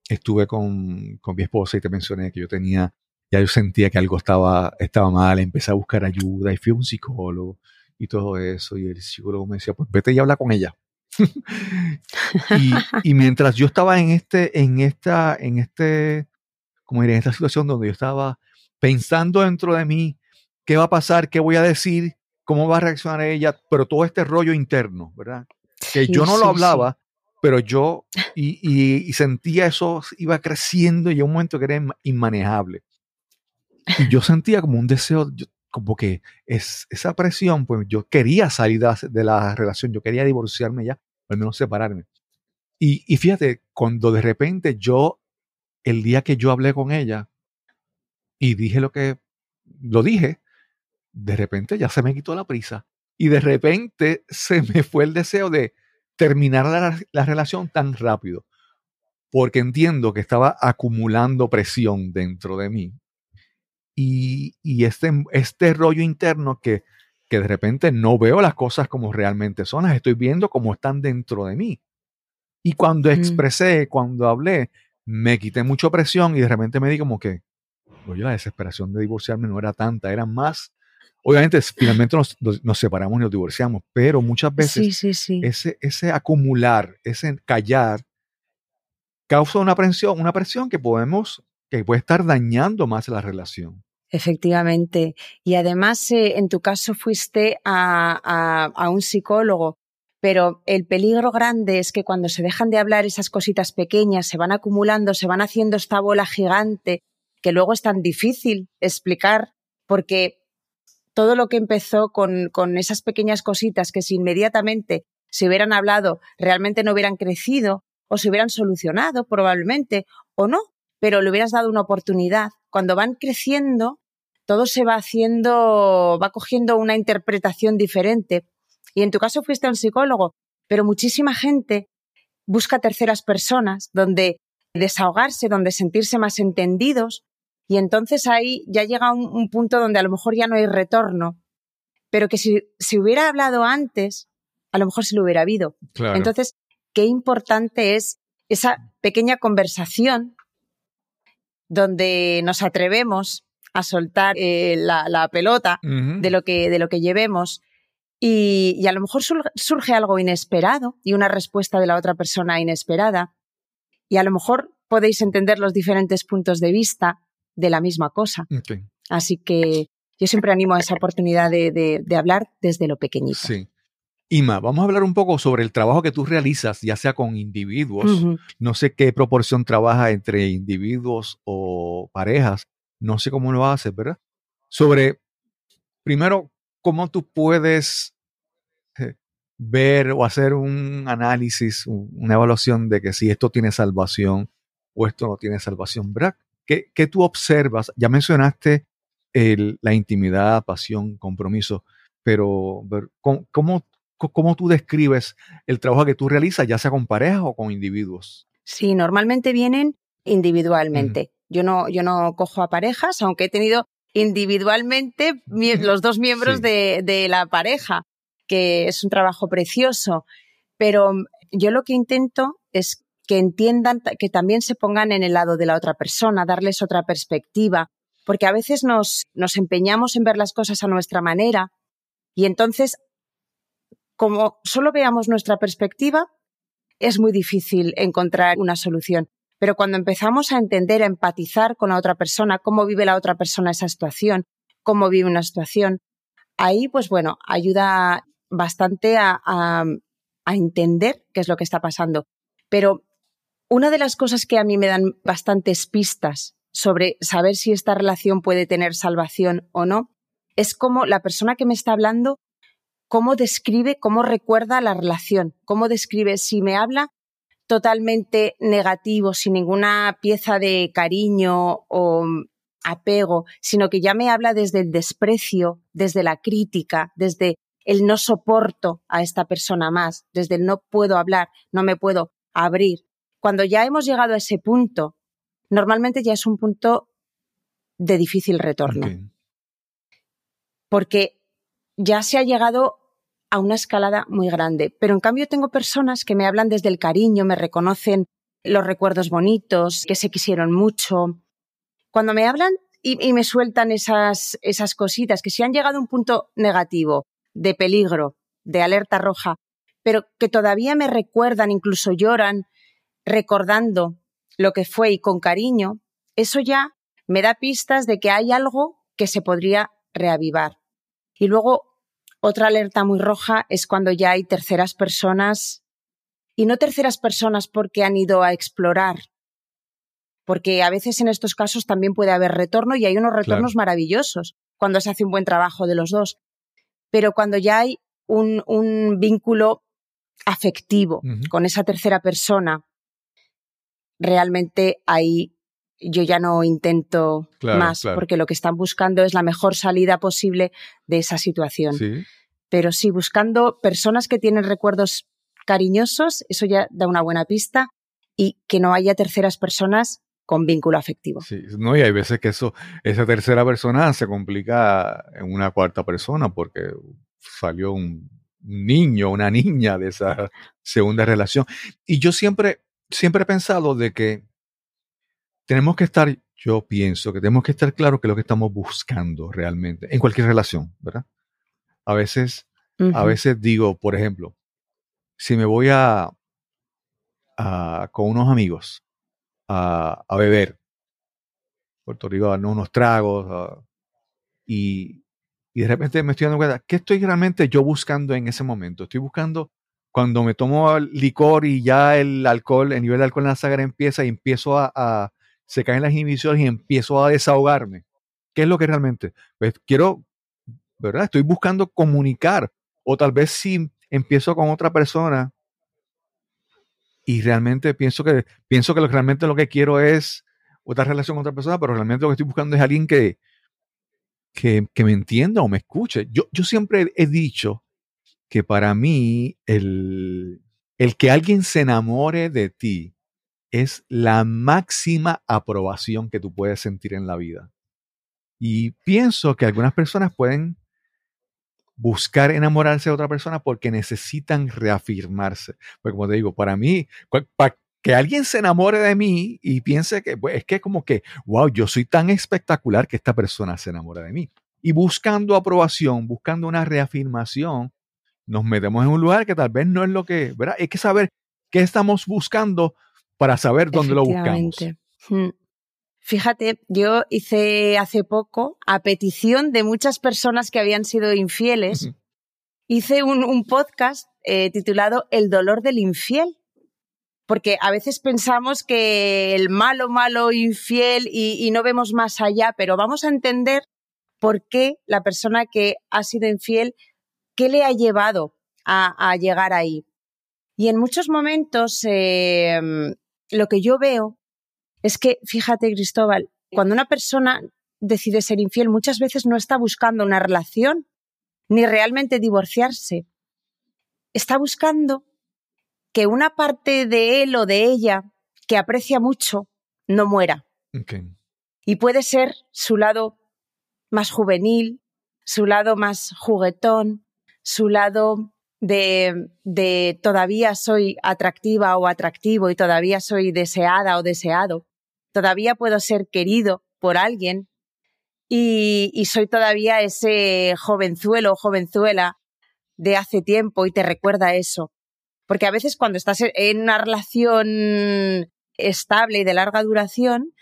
estuve con, con, mi esposa y te mencioné que yo tenía, ya yo sentía que algo estaba, estaba mal, empecé a buscar ayuda y fui a un psicólogo y todo eso. Y el psicólogo me decía, pues vete y habla con ella. [laughs] y, mientras yo estaba en este, en esta, en este, como diré, en esta situación donde yo estaba pensando dentro de mí qué va a pasar, qué voy a decir, cómo va a reaccionar ella, pero todo este rollo interno, ¿verdad? Que yo no lo hablaba, pero yo y, sentía eso iba creciendo y a un momento que era inmanejable. Y yo sentía como un deseo, como que es, esa presión, pues yo quería salir de la, relación, yo quería divorciarme ya, al menos separarme. Y, y fíjate, cuando de repente yo, el día que yo hablé con ella y dije lo que, lo dije, de repente ya se me quitó la prisa y de repente se me fue el deseo de terminar la, la relación tan rápido, porque entiendo que estaba acumulando presión dentro de mí y, y este, este rollo interno que, que de repente no veo las cosas como realmente son, las estoy viendo como están dentro de mí. Y cuando Mm. expresé, cuando hablé, me quité mucha presión y de repente me di como que, oye, la desesperación de divorciarme no era tanta, era más. Obviamente, finalmente nos, nos- nos separamos y nos divorciamos, pero muchas veces Sí, sí, sí. ese, ese acumular, ese callar, causa una presión, una presión que podemos, que puede estar dañando más la relación. Efectivamente. Y además, eh, en tu caso fuiste a, a- a un psicólogo, pero el peligro grande es que cuando se dejan de hablar esas cositas pequeñas, se van acumulando, se van haciendo esta bola gigante, que luego es tan difícil explicar, porque todo lo que empezó con, con esas pequeñas cositas que si inmediatamente se hubieran hablado, realmente no hubieran crecido o se hubieran solucionado probablemente o no, pero le hubieras dado una oportunidad. Cuando van creciendo, todo se va haciendo, va cogiendo una interpretación diferente. Y en tu caso fuiste un psicólogo, pero muchísima gente busca terceras personas donde desahogarse, donde sentirse más entendidos. Y entonces ahí ya llega un, un punto donde a lo mejor ya no hay retorno, pero que si se hubiera hablado antes, a lo mejor se lo hubiera habido. Claro. Entonces, qué importante es esa pequeña conversación donde nos atrevemos a soltar eh, la, la pelota de lo que, de lo que llevemos. Y, y a lo mejor sur- surge algo inesperado y una respuesta de la otra persona inesperada. Y a lo mejor podéis entender los diferentes puntos de vista de la misma cosa. Así que yo siempre animo a esa oportunidad de, de- de hablar desde lo pequeñito. Sí. Ima, vamos a hablar un poco sobre el trabajo que tú realizas, ya sea con individuos. No sé qué proporción trabaja entre individuos o parejas. No sé cómo lo haces, ¿verdad? Sobre, primero, cómo tú puedes eh, ver o hacer un análisis, un- una evaluación de que si esto tiene salvación o esto no tiene salvación, ¿verdad? ¿Qué, qué tú observas? Ya mencionaste el- la intimidad, pasión, compromiso, pero ver, ¿cómo, cómo, cómo tú describes el trabajo que tú realizas, ya sea con parejas o con individuos? Sí, normalmente vienen individualmente. Yo no, yo no cojo a parejas, aunque he tenido individualmente los dos miembros Sí. de, de la pareja, que es un trabajo precioso. Pero yo lo que intento es que entiendan, que también se pongan en el lado de la otra persona, darles otra perspectiva, porque a veces nos, nos empeñamos en ver las cosas a nuestra manera y entonces, como solo veamos nuestra perspectiva, es muy difícil encontrar una solución. Pero cuando empezamos a entender, a empatizar con la otra persona, cómo vive la otra persona esa situación, cómo vive una situación, ahí, pues bueno, ayuda bastante a, a- a entender qué es lo que está pasando. Pero una de las cosas que a mí me dan bastantes pistas sobre saber si esta relación puede tener salvación o no, es cómo la persona que me está hablando, cómo describe, cómo recuerda la relación, cómo describe si me habla totalmente negativo, sin ninguna pieza de cariño o apego, sino que ya me habla desde el desprecio, desde la crítica, desde el no soporto a esta persona más, desde el no puedo hablar, no me puedo abrir. Cuando ya hemos llegado a ese punto, normalmente ya es un punto de difícil retorno porque ya se ha llegado a una escalada muy grande. Pero en cambio tengo personas que me hablan desde el cariño, me reconocen los recuerdos bonitos, que se quisieron mucho. Cuando me hablan y, y me sueltan esas, esas cositas, que si han llegado a un punto negativo, de peligro, de alerta roja, pero que todavía me recuerdan, incluso lloran, recordando lo que fue y con cariño, eso ya me da pistas de que hay algo que se podría reavivar. Y luego, otra alerta muy roja es cuando ya hay terceras personas, y no terceras personas porque han ido a explorar, porque a veces en estos casos también puede haber retorno y hay unos retornos maravillosos cuando se hace un buen trabajo de los dos. Pero cuando ya hay un, un vínculo afectivo con esa tercera persona, realmente ahí yo ya no intento Claro, más, claro. porque lo que están buscando es la mejor salida posible de esa situación. Sí. Pero sí, buscando personas que tienen recuerdos cariñosos, eso ya da una buena pista, y que no haya terceras personas con vínculo afectivo. Sí, no, y hay veces que eso, esa tercera persona se complica en una cuarta persona porque salió un niño, una niña de esa segunda relación. Y yo siempre, siempre he pensado de que tenemos que estar, yo pienso que tenemos que estar claros que es lo que estamos buscando realmente en cualquier relación, ¿verdad? A veces, a veces digo, por ejemplo, si me voy a, a- con unos amigos a, a beber, Puerto Rico, a darnos unos tragos, a- y, y de repente me estoy dando cuenta, ¿qué estoy realmente yo buscando en ese momento? Estoy buscando cuando me tomo licor y ya el alcohol, el nivel de alcohol en la sangre empieza y empiezo a, a se caen las inhibiciones y empiezo a desahogarme. ¿Qué es lo que realmente? Pues quiero, ¿verdad? Estoy buscando comunicar. O tal vez si empiezo con otra persona y realmente pienso que, pienso que lo, realmente lo que quiero es otra relación con otra persona, pero realmente lo que estoy buscando es alguien que, que, que me entienda o me escuche. Yo, yo siempre he dicho que para mí el, el que alguien se enamore de ti es la máxima aprobación que tú puedes sentir en la vida. Y pienso que algunas personas pueden buscar enamorarse de otra persona porque necesitan reafirmarse. Porque como te digo, para mí, para que alguien se enamore de mí y piense que pues, es que como que, wow, yo soy tan espectacular que esta persona se enamora de mí. Y buscando aprobación, buscando una reafirmación, nos metemos en un lugar que tal vez no es lo que, ¿verdad? Hay que saber qué estamos buscando para saber dónde lo buscamos. Mm. Fíjate, yo hice hace poco, a petición de muchas personas que habían sido infieles, hice un, un podcast eh, titulado El dolor del infiel. Porque a veces pensamos que el malo, malo, infiel y, y no vemos más allá, pero vamos a entender por qué la persona que ha sido infiel, qué le ha llevado a, a llegar ahí. Y en muchos momentos eh, lo que yo veo es que, fíjate, Cristóbal, cuando una persona decide ser infiel, muchas veces no está buscando una relación ni realmente divorciarse. Está buscando que una parte de él o de ella que aprecia mucho no muera. Okay. Y puede ser su lado más juvenil, su lado más juguetón, su lado de, de, todavía soy atractiva o atractivo y todavía soy deseada o deseado, todavía puedo ser querido por alguien y, y soy todavía ese jovenzuelo o jovenzuela de hace tiempo y te recuerda eso. Porque a veces cuando estás en una relación estable y de larga duración,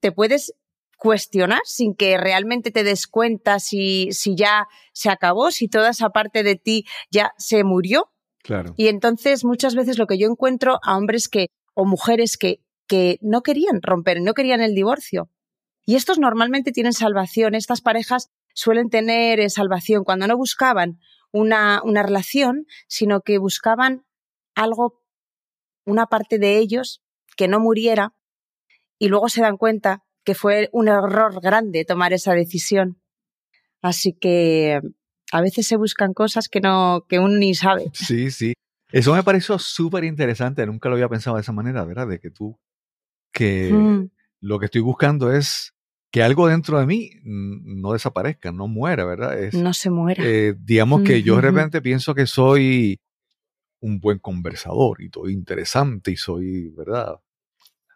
te puedes cuestionar sin que realmente te des cuenta si, si ya se acabó, si toda esa parte de ti ya se murió. Claro. Y entonces muchas veces lo que yo encuentro a hombres que o mujeres que, que no querían romper, no querían el divorcio. Y estos normalmente tienen salvación, estas parejas suelen tener eh, salvación cuando no buscaban una, una relación, sino que buscaban algo, una parte de ellos que no muriera y luego se dan cuenta que fue un error grande tomar esa decisión. Así que a veces se buscan cosas que no que uno ni sabe. [laughs] Sí, sí. Eso me pareció súper interesante. Nunca lo había pensado de esa manera, ¿verdad? De que tú, que mm. lo que estoy buscando es que algo dentro de mí no desaparezca, no muera, ¿verdad? Es, no se muera. Eh, digamos que yo de repente pienso que soy un buen conversador y estoy interesante y soy, ¿verdad?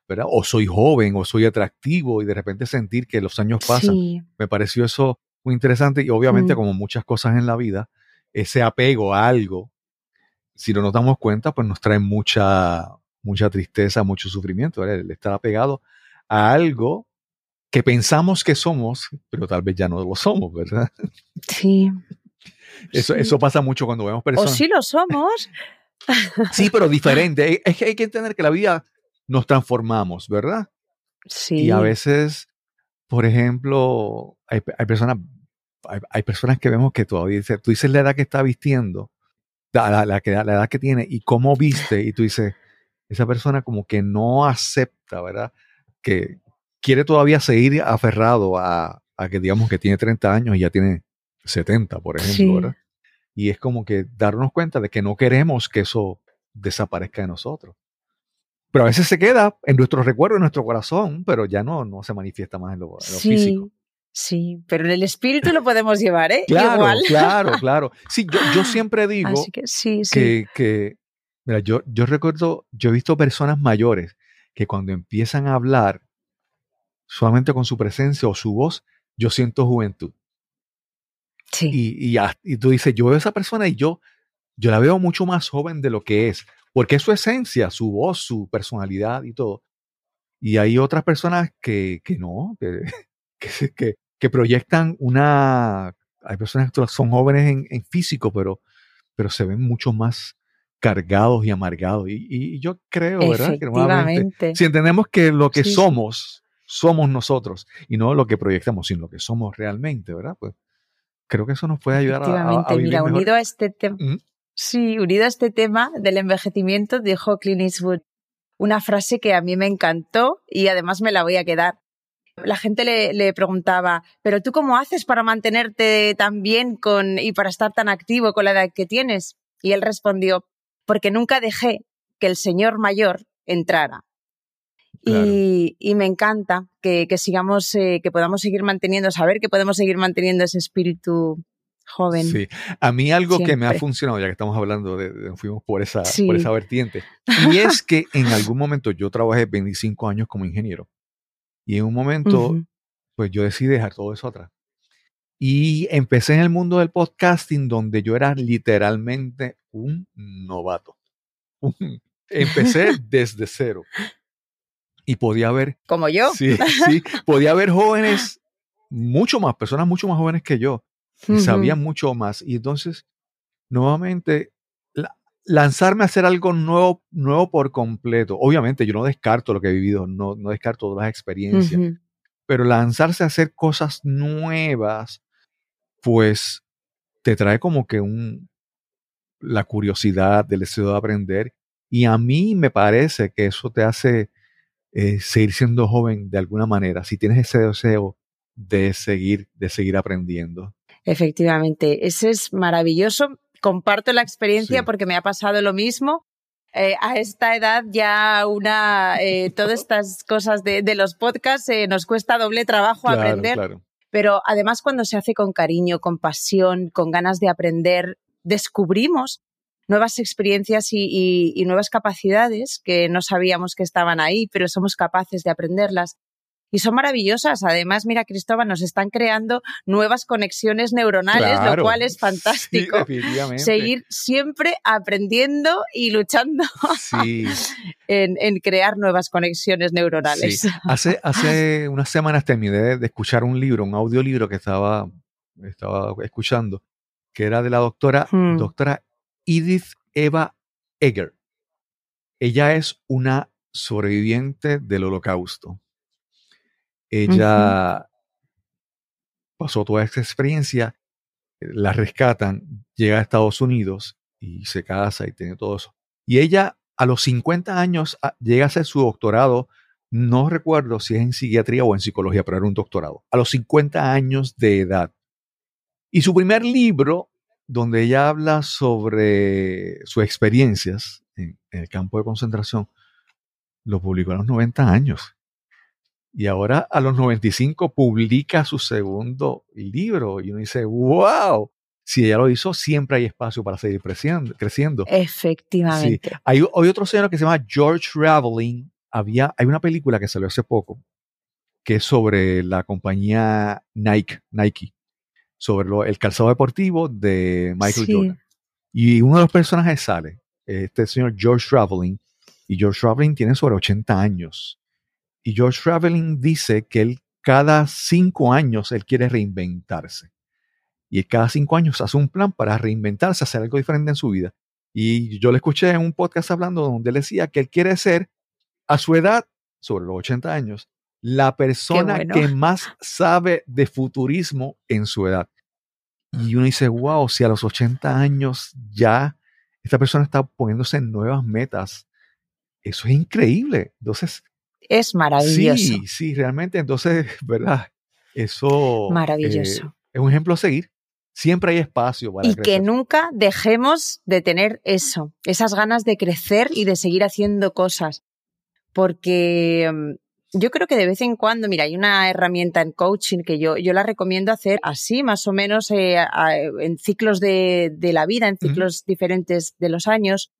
¿Verdad? O soy joven o soy atractivo y de repente sentir que los años pasan. Sí. Me pareció eso muy interesante y obviamente mm. como muchas cosas en la vida, ese apego a algo, si no nos damos cuenta, pues nos trae mucha, mucha tristeza, mucho sufrimiento, ¿verdad? el estar apegado a algo que pensamos que somos, pero tal vez ya no lo somos, ¿verdad? Sí. Eso, sí. eso pasa mucho cuando vemos personas. O sí lo somos. [laughs] sí, pero diferente. Es que hay que entender que la vida nos transformamos, ¿verdad? Sí. Y a veces, por ejemplo, hay, hay personas, hay, hay, personas que vemos que todavía dice, tú dices la edad que está vistiendo, la, la, la, la edad que tiene y cómo viste, y tú dices, esa persona como que no acepta, ¿verdad? Que quiere todavía seguir aferrado a, a que digamos que tiene 30 años y ya tiene 70, por ejemplo, sí. ¿verdad? Y es como que darnos cuenta de que no queremos que eso desaparezca de nosotros. Pero a veces se queda en nuestro recuerdo, en nuestro corazón, pero ya no, no se manifiesta más en lo, en lo Sí, físico. sí, pero en el espíritu lo podemos llevar, ¿eh? Claro, Igual. claro, [laughs] claro. Sí, yo, yo siempre digo Así que sí, sí. que, que mira, yo, yo recuerdo, yo he visto personas mayores que cuando empiezan a hablar, solamente con su presencia o su voz, yo siento juventud. sí. Y, y, y tú dices, yo veo a esa persona y yo, yo la veo mucho más joven de lo que es, porque es su esencia, su voz, su personalidad y todo. Y hay otras personas que, que no, que, [laughs] que, que- proyectan una... Hay personas que son jóvenes en, en físico, pero, pero se ven mucho más cargados y amargados. Y, y yo creo, ¿verdad? Que nuevamente, si entendemos que lo que Sí, somos, somos nosotros, y no lo que proyectamos, sino lo que somos realmente, ¿verdad? Pues creo que eso nos puede ayudar a, a- a vivir mira, mejor. unido a este tema, Ujú. Sí, unido a este tema del envejecimiento, dijo Clint Eastwood una frase que a mí me encantó y además me la voy a quedar. La gente le, le preguntaba, pero tú cómo haces para mantenerte tan bien con, y para estar tan activo con la edad que tienes? Y él respondió, porque nunca dejé que el señor mayor entrara. Claro. Y, y me encanta que, que sigamos, eh, que podamos seguir manteniendo, saber que podemos seguir manteniendo ese espíritu joven. Sí. A mí algo que me ha funcionado, ya que estamos hablando de, de- fuimos por esa, Sí. por esa vertiente, y es que en algún momento yo trabajé 25 años como ingeniero y en un momento pues yo decidí dejar todo eso atrás. Y empecé en el mundo del podcasting donde yo era literalmente un novato. Empecé [laughs] desde cero. Y podía ver, Como yo. sí, sí, podía ver jóvenes, mucho más, personas mucho más jóvenes que yo, y Ujú. sabían mucho más. Y entonces, nuevamente, la- lanzarme a hacer algo nuevo, nuevo por completo. Obviamente, yo no descarto lo que he vivido, no, no descarto todas las experiencias pero lanzarse a hacer cosas nuevas, pues te trae como que un, la curiosidad, el deseo de aprender. Y a mí me parece que eso te hace eh, seguir siendo joven de alguna manera, si tienes ese deseo de seguir, de seguir aprendiendo. Efectivamente, ese es maravilloso. Comparto la experiencia Sí. porque me ha pasado lo mismo. Eh, a esta edad ya una eh, [laughs] todas estas cosas de, de los podcasts eh, nos cuesta doble trabajo Claro, aprender, claro. pero además cuando se hace con cariño, con pasión, con ganas de aprender, descubrimos nuevas experiencias y, y- y nuevas capacidades que no sabíamos que estaban ahí, pero somos capaces de aprenderlas. Y son maravillosas. Además, mira, Cristóbal, nos están creando nuevas conexiones neuronales, lo cual es fantástico. Sí. Seguir siempre aprendiendo y luchando Sí, [laughs] en, en crear nuevas conexiones neuronales. Sí. Hace, hace unas semanas terminé de, de escuchar un libro, un audiolibro que estaba, estaba escuchando, que era de la doctora, Hmm. doctora Edith Eva Eger. Ella es una sobreviviente del holocausto. Ella pasó toda esta experiencia, la rescatan, llega a Estados Unidos y se casa y tiene todo eso. Y ella a los 50 años llega a hacer su doctorado, no recuerdo si es en psiquiatría o en psicología, pero era un doctorado, a los 50 años de edad. Y su primer libro, donde ella habla sobre sus experiencias en, en el campo de concentración, lo publicó a los 90 años. Y ahora a los 95 publica su segundo libro y uno dice, wow, si ella lo hizo, siempre hay espacio para seguir creciendo. Efectivamente. Hay, hay otro señor que se llama George Raveling. Había, hay una película que salió hace poco que es sobre la compañía Nike, Nike sobre lo- el calzado deportivo de Michael Sí. Jordan. Y uno de los personajes sale, este señor George Raveling, y George Raveling tiene sobre 80 años. Y George Raveling dice que él cada cinco años él quiere reinventarse. Y cada cinco años hace un plan para reinventarse, hacer algo diferente en su vida. Y yo le escuché en un podcast hablando donde él decía que él quiere ser, a su edad, sobre los 80 años, la persona bueno. que más sabe de futurismo en su edad. Y uno dice, wow, si a los 80 años ya esta persona está poniéndose en nuevas metas, eso es increíble. Entonces, Es maravilloso. sí, sí, realmente, entonces, [laughs] ¿verdad? Eso Maravilloso. eh, es un ejemplo a seguir. Siempre hay espacio para y que nunca dejemos de tener eso, esas ganas de crecer y de seguir haciendo cosas. porque mm, yo creo que de vez en cuando, mira, hay una herramienta en coaching que yo, yo la recomiendo hacer así, más o menos eh, a- en ciclos de, de la vida, en ciclos diferentes de los años,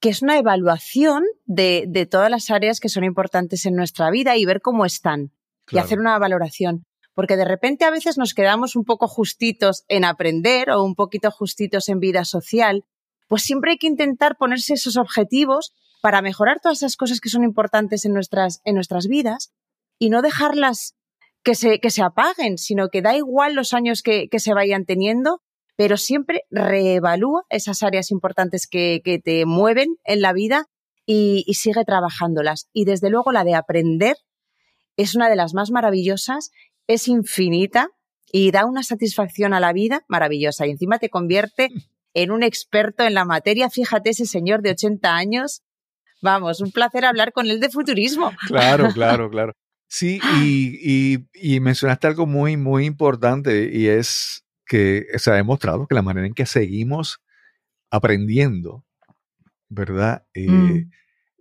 que es una evaluación de, de todas las áreas que son importantes en nuestra vida y ver cómo están y hacer una valoración. Porque de repente a veces nos quedamos un poco justitos en aprender o un poquito justitos en vida social. Pues siempre hay que intentar ponerse esos objetivos para mejorar todas esas cosas que son importantes en nuestras, en nuestras vidas y no dejarlas que se, que se apaguen, sino que da igual los años que, que se vayan teniendo, pero siempre reevalúa esas áreas importantes que, que te mueven en la vida y, y sigue trabajándolas. Y desde luego la de aprender es una de las más maravillosas, es infinita y da una satisfacción a la vida maravillosa. Y encima te convierte [laughs] en un experto en la materia. Fíjate, ese señor de 80 años. Vamos, un placer hablar con él de futurismo. Claro, [laughs] claro, claro. Sí, y, y, y mencionaste algo muy, muy importante y es que se ha demostrado que la manera en que seguimos aprendiendo, ¿verdad? Eh, Mm.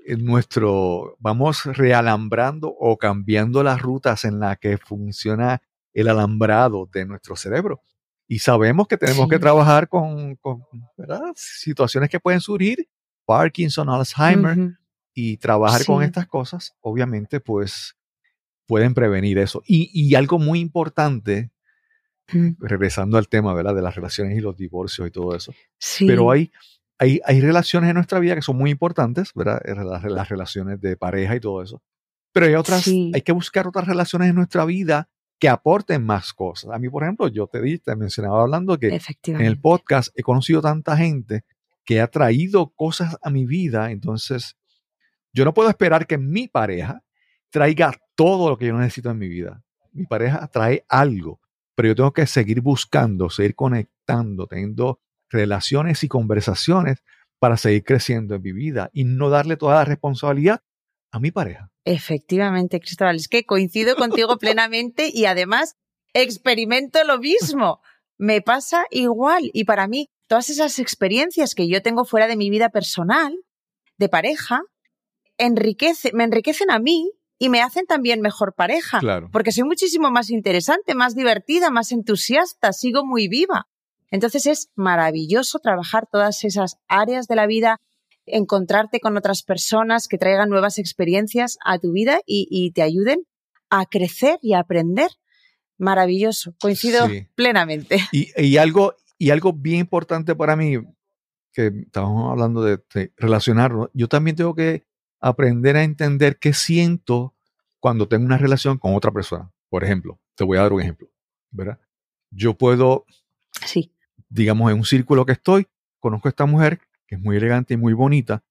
en nuestro, vamos realambrando o cambiando las rutas en las que funciona el alambrado de nuestro cerebro. Y sabemos que tenemos Sí. que trabajar con, con, situaciones que pueden surgir, Parkinson, Alzheimer, y trabajar con estas cosas, obviamente, pues pueden prevenir eso. Y, y algo muy importante, Mm. regresando al tema, ¿verdad? De las relaciones y los divorcios y todo eso. Sí. Pero hay, hay, hay relaciones en nuestra vida que son muy importantes, ¿verdad? Eh, Las, las relaciones de pareja y todo eso. Pero hay otras, Sí. hay que buscar otras relaciones en nuestra vida que aporten más cosas. A mí, por ejemplo, yo te di, te mencionaba hablando que en el podcast he conocido tanta gente que ha traído cosas a mi vida, entonces yo no puedo esperar que mi pareja traiga todo lo que yo necesito en mi vida. Mi pareja trae algo, pero yo tengo que seguir buscando, seguir conectando, teniendo relaciones y conversaciones para seguir creciendo en mi vida y no darle toda la responsabilidad a mi pareja. Efectivamente, Cristóbal. Es que coincido contigo plenamente y además experimento lo mismo. Me pasa igual. Y para mí, todas esas experiencias que yo tengo fuera de mi vida personal, de pareja, me enriquecen a mí y me hacen también mejor pareja. Claro. Porque soy muchísimo más interesante, más divertida, más entusiasta, sigo muy viva. Entonces es maravilloso trabajar todas esas áreas de la vida, encontrarte con otras personas que traigan nuevas experiencias a tu vida y, y te ayuden a crecer y a aprender. Maravilloso, coincido Sí. plenamente. [laughs] Y, y algo, y algo bien importante para mí, que estábamos hablando de, de relacionarnos, yo también tengo que aprender a entender qué siento cuando tengo una relación con otra persona. Por ejemplo, te voy a dar un ejemplo, ¿verdad? Yo puedo, Sí, digamos, en un círculo que estoy, conozco a esta mujer que es muy elegante y muy bonita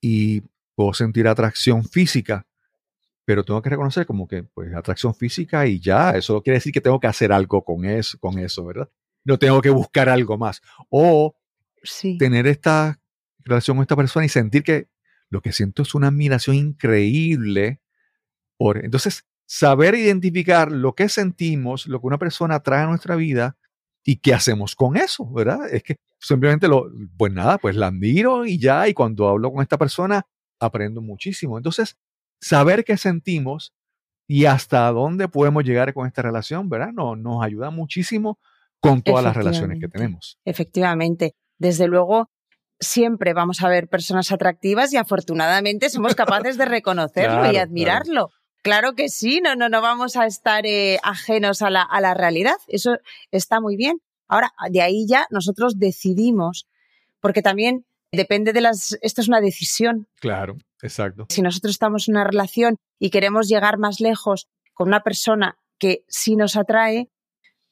y puedo sentir atracción física, pero tengo que reconocer como que, pues, atracción física y ya, eso quiere decir que tengo que hacer algo con eso, con eso, ¿verdad? No tengo que buscar algo más. O sí. tener esta relación con esta persona y sentir que lo que siento es una admiración increíble. Por, entonces, saber identificar lo que sentimos, lo que una persona trae a nuestra vida y qué hacemos con eso, ¿verdad? Es que simplemente lo, pues nada, pues la admiro y ya, y cuando hablo con esta persona, aprendo muchísimo. Entonces, saber qué sentimos y hasta dónde podemos llegar con esta relación, ¿verdad? No, nos ayuda muchísimo con todas las relaciones que tenemos. Efectivamente. Desde luego, siempre vamos a ver personas atractivas y afortunadamente somos capaces de [laughs] reconocerlo Claro, y claro. admirarlo. Claro. que sí, no, no, no vamos a estar eh, ajenos a la, a la realidad. Eso está muy bien. Ahora, de ahí ya nosotros decidimos, porque también depende de las. Esto es una decisión. Claro, exacto. Si nosotros estamos en una relación y queremos llegar más lejos con una persona que sí nos atrae,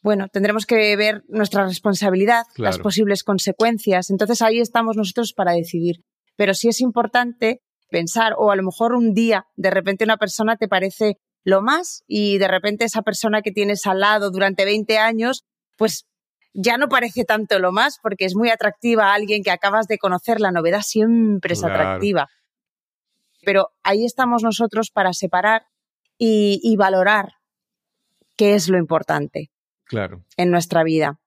bueno, tendremos que ver nuestra responsabilidad, las posibles consecuencias. Entonces ahí estamos nosotros para decidir. Pero sí es importante pensar, o a lo mejor un día de repente una persona te parece lo más y de repente esa persona que tienes al lado durante 20 años, pues ya no parece tanto lo más porque es muy atractiva a alguien que acabas de conocer. La novedad siempre es Claro. atractiva. Pero ahí estamos nosotros para separar y, y valorar qué es lo importante Claro, en nuestra vida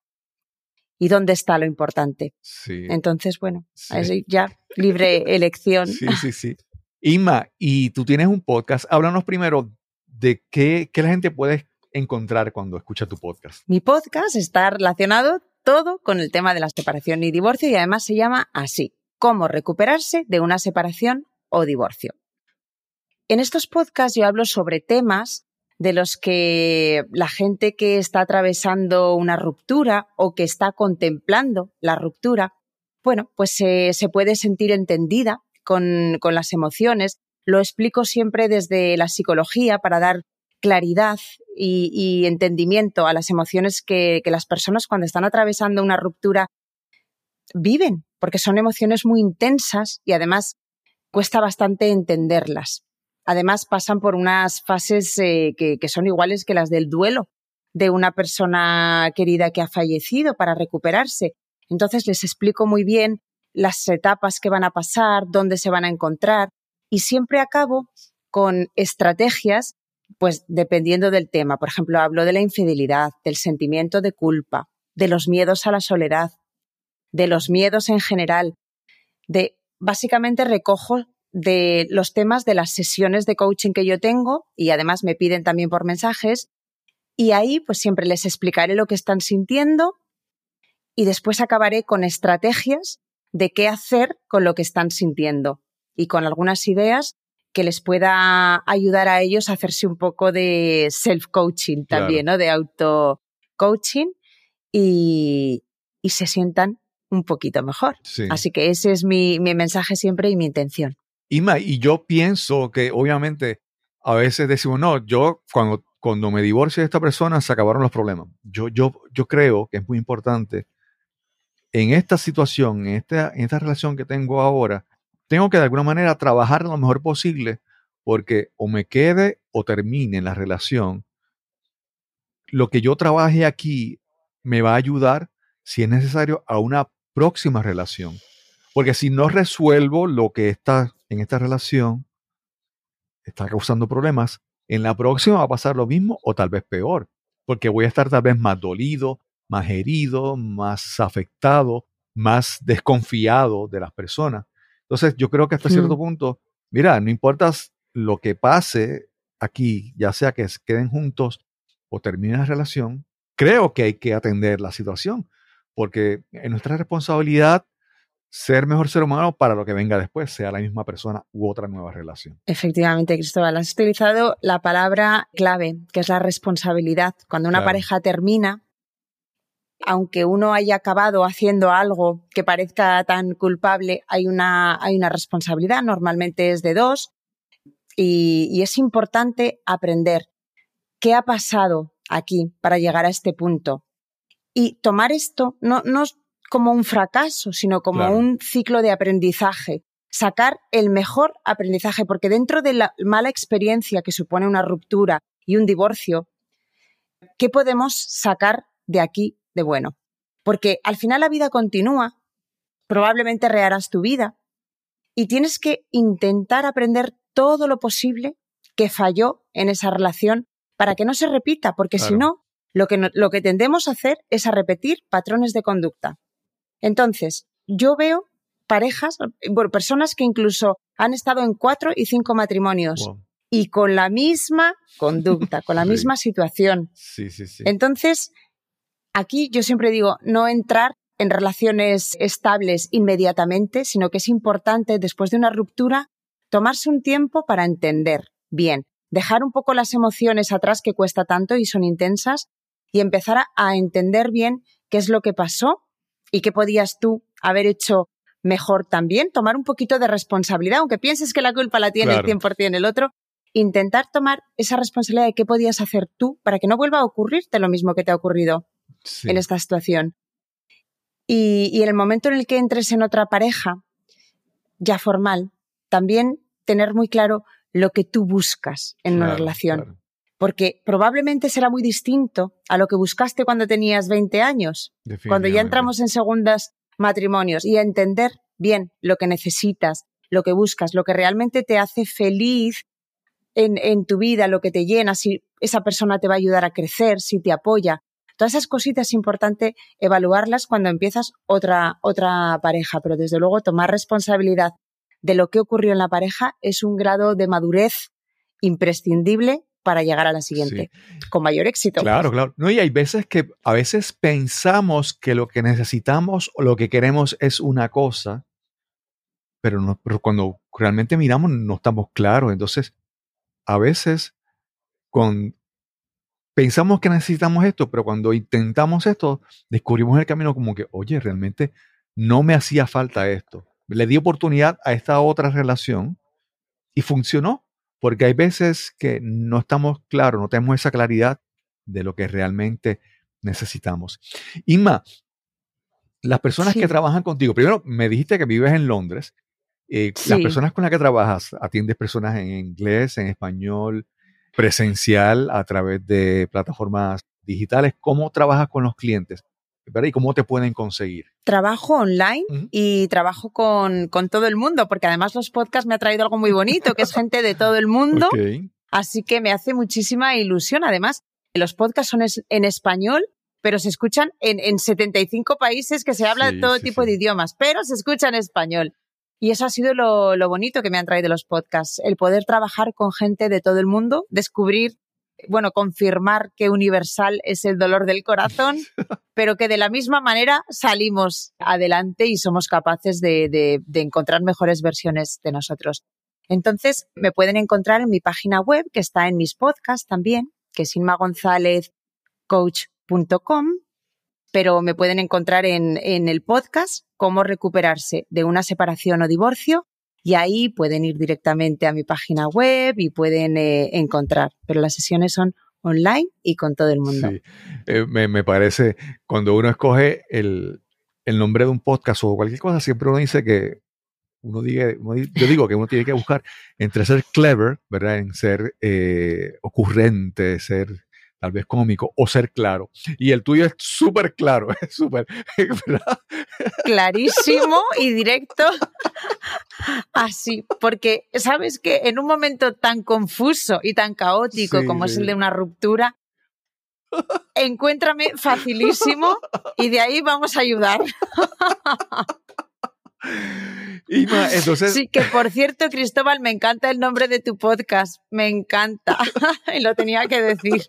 y dónde está lo importante. sí. Entonces, bueno, sí. así ya libre [laughs] elección. Sí, sí, sí. Inma, y tú tienes un podcast. Háblanos primero de qué, qué la gente puede encontrar cuando escucha tu podcast. Mi podcast está relacionado todo con el tema de la separación y divorcio y además se llama así, cómo recuperarse de una separación o divorcio. En estos podcasts yo hablo sobre temas de los que la gente que está atravesando una ruptura o que está contemplando la ruptura, bueno, pues se, puede sentir entendida con, con las emociones. Lo explico siempre desde la psicología para dar claridad y, y entendimiento a las emociones que, que las personas cuando están atravesando una ruptura viven, porque son emociones muy intensas y además cuesta bastante entenderlas. Además pasan por unas fases eh, que, que son iguales que las del duelo de una persona querida que ha fallecido para recuperarse. Entonces les explico muy bien las etapas que van a pasar, dónde se van a encontrar y siempre acabo con estrategias, pues dependiendo del tema. Por ejemplo, hablo de la infidelidad, del sentimiento de culpa, de los miedos a la soledad, de los miedos en general, de básicamente recojo de los temas de las sesiones de coaching que yo tengo y además me piden también por mensajes y ahí pues siempre les explicaré lo que están sintiendo y después acabaré con estrategias de qué hacer con lo que están sintiendo y con algunas ideas que les pueda ayudar a ellos a hacerse un poco de self-coaching también, ¿no? De auto-coaching y, y se sientan un poquito mejor. Sí. Así que ese es mi, mi mensaje siempre y mi intención. Inma, y yo pienso que obviamente a veces decimos, no, yo cuando, cuando me divorcio de esta persona se acabaron los problemas. Yo, yo, yo creo que es muy importante en esta situación, en esta, en esta relación que tengo ahora, tengo que de alguna manera trabajar lo mejor posible porque o me quede o termine la relación. Lo que yo trabaje aquí me va a ayudar, si es necesario, a una próxima relación. Porque si no resuelvo lo que está en esta relación, está causando problemas, en la próxima va a pasar lo mismo o tal vez peor. Porque voy a estar tal vez más dolido, más herido, más afectado, más desconfiado de las personas. Entonces, yo creo que hasta cierto punto, mira, no importa lo que pase aquí, ya sea que queden juntos o terminen la relación, creo que hay que atender la situación, porque es nuestra responsabilidad ser mejor ser humano para lo que venga después, sea la misma persona u otra nueva relación. Efectivamente, Cristóbal, has utilizado la palabra clave, que es la responsabilidad. Cuando una Claro. pareja termina, aunque uno haya acabado haciendo algo que parezca tan culpable, hay una, hay una responsabilidad, normalmente es de dos, y, y es importante aprender qué ha pasado aquí para llegar a este punto. Y tomar esto no, no como un fracaso, sino como Claro. un ciclo de aprendizaje. Sacar el mejor aprendizaje, porque dentro de la mala experiencia que supone una ruptura y un divorcio, ¿qué podemos sacar de aquí de bueno? Porque al final la vida continúa, probablemente reharás tu vida y tienes que intentar aprender todo lo posible que falló en esa relación para que no se repita, porque si no, lo que, no- lo que tendemos a hacer es a repetir patrones de conducta. Entonces, yo veo parejas, bueno, personas que incluso han estado en cuatro y cinco matrimonios Wow. y con la misma [laughs] conducta, con la Sí. misma situación. Sí, sí, sí. Entonces, aquí yo siempre digo, no entrar en relaciones estables inmediatamente, sino que es importante, después de una ruptura, tomarse un tiempo para entender bien, dejar un poco las emociones atrás que cuesta tanto y son intensas, y empezar a, a entender bien qué es lo que pasó y qué podías tú haber hecho mejor también, tomar un poquito de responsabilidad, aunque pienses que la culpa la tiene Claro. el 100% el otro, intentar tomar esa responsabilidad de qué podías hacer tú para que no vuelva a ocurrirte lo mismo que te ha ocurrido Sí. en esta situación. Y, y en el momento en el que entres en otra pareja, ya formal, también tener muy claro lo que tú buscas en una relación. claro. Porque probablemente será muy distinto a lo que buscaste cuando tenías 20 años, cuando ya entramos en segundas matrimonios y a entender bien lo que necesitas, lo que buscas, lo que realmente te hace feliz en, en tu vida, lo que te llena, si esa persona te va a ayudar a crecer, si te apoya. Todas esas cositas es importante evaluarlas cuando empiezas otra, otra pareja, pero desde luego tomar responsabilidad de lo que ocurrió en la pareja es un grado de madurez imprescindible para llegar a la siguiente con mayor éxito. Claro, claro. No, y hay veces que a veces pensamos que lo que necesitamos o lo que queremos es una cosa, pero, no, pero cuando realmente miramos no estamos claros. Entonces, a veces con, pensamos que necesitamos esto, pero cuando intentamos esto, descubrimos el camino como que, oye, realmente no me hacía falta esto. Le di oportunidad a esta otra relación y funcionó porque hay veces que no estamos claros, no tenemos esa claridad de lo que realmente necesitamos. Inma, las personas que trabajan contigo, primero me dijiste que vives en Londres. Eh, las personas con las que trabajas, atiendes personas en inglés, en español, presencial, a través de plataformas digitales. ¿Cómo trabajas con los clientes? ¿Y cómo te pueden conseguir? Trabajo online y trabajo con, todo el mundo, porque además los podcasts me ha traído algo muy bonito, que es gente de todo el mundo. Así que me hace muchísima ilusión. Además, los podcasts son en español, pero se escuchan en, en 75 países que se habla de todo tipo de idiomas, pero se escucha en español. Y eso ha sido lo, lo bonito que me han traído los podcasts, el poder trabajar con gente de todo el mundo, descubrir bueno, confirmar que universal es el dolor del corazón, [laughs] pero que de la misma manera salimos adelante y somos capaces de, encontrar mejores versiones de nosotros. Entonces, me pueden encontrar en mi página web, que está en mis podcasts también, que es inmagonzalezcoach.com, pero me pueden encontrar en, en el podcast cómo recuperarse de una separación o divorcio y ahí pueden ir directamente a mi página web y pueden eh, encontrar. Pero las sesiones son online y con todo el mundo. Eh, me, parece, cuando uno escoge el, nombre de un podcast o cualquier cosa, siempre uno dice que uno diga, yo digo que uno tiene que buscar entre ser clever, ¿verdad? En ser eh, ocurrente, ser tal vez cómico o ser claro. Y el tuyo es súper claro, [laughs] es súper, Clarísimo y directo. Así, porque sabes que en un momento tan confuso y tan caótico como es el de una ruptura, encuéntrame facilísimo y de ahí vamos a ayudar. [laughs] entonces... Sí, que por cierto, Cristóbal, me encanta el nombre de tu podcast, me encanta, [laughs] y lo tenía que decir.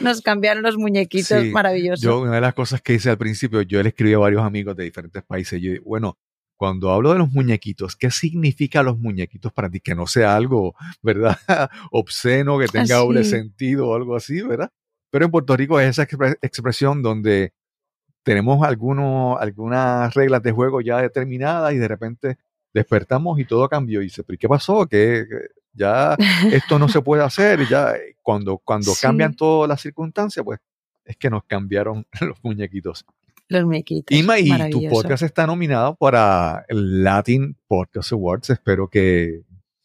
Nos cambiaron los muñequitos, maravilloso. Yo, una de las cosas que hice al principio, yo le escribí a varios amigos de diferentes países, yo bueno, cuando hablo de los muñequitos, ¿qué significa los muñequitos para ti? Que no sea algo, ¿verdad? [laughs] Obsceno, que tenga doble sentido o algo así, ¿verdad? Pero en Puerto Rico es esa expresión donde tenemos algunos, algunas reglas de juego ya determinadas y de repente despertamos y todo cambió. Y dice, ¿pero qué pasó? Que ya esto no se puede hacer. ya cuando, cuando cambian todas las circunstancias, pues es que nos cambiaron los [laughs] muñequiqutos. Los muñequitos. Ima, y tu podcast está nominado para el Latin Podcast Awards. Espero que,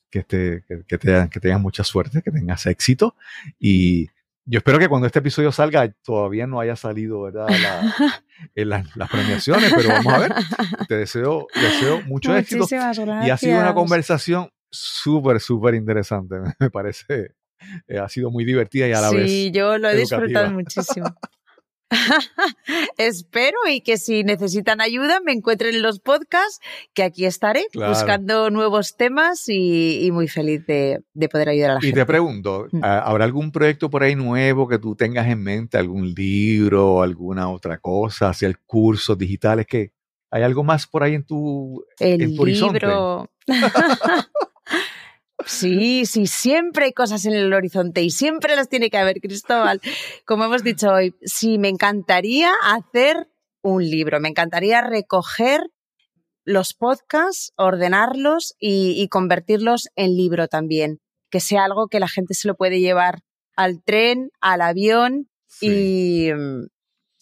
que, te, que, te, que tengas mucha suerte, que tengas éxito. Y yo espero que cuando este episodio salga todavía no haya salido ¿verdad? [laughs] en las, premiaciones, pero vamos a ver. Te deseo, deseo mucho éxito. Y ha sido una conversación súper, súper interesante. [laughs] Me parece, eh, ha sido muy divertida y a la vez. Sí, yo lo he disfrutado [laughs] muchísimo. [laughs] Espero y que si necesitan ayuda me encuentren en los podcasts, que aquí estaré buscando nuevos temas y, muy feliz de, poder ayudar a la gente. Y te pregunto, mm. ¿habrá algún proyecto por ahí nuevo que tú tengas en mente? ¿Algún libro alguna otra cosa? ¿Hacia cursos digitales? que ¿Hay algo más por ahí en tu, el en tu libro. [laughs] [laughs] Sí, sí, siempre hay cosas en el horizonte y siempre las tiene que haber, Cristóbal. Como hemos dicho hoy, sí, me encantaría hacer un libro, me encantaría recoger los podcasts, ordenarlos y, convertirlos en libro también, que sea algo que la gente se lo puede llevar al tren, al avión y,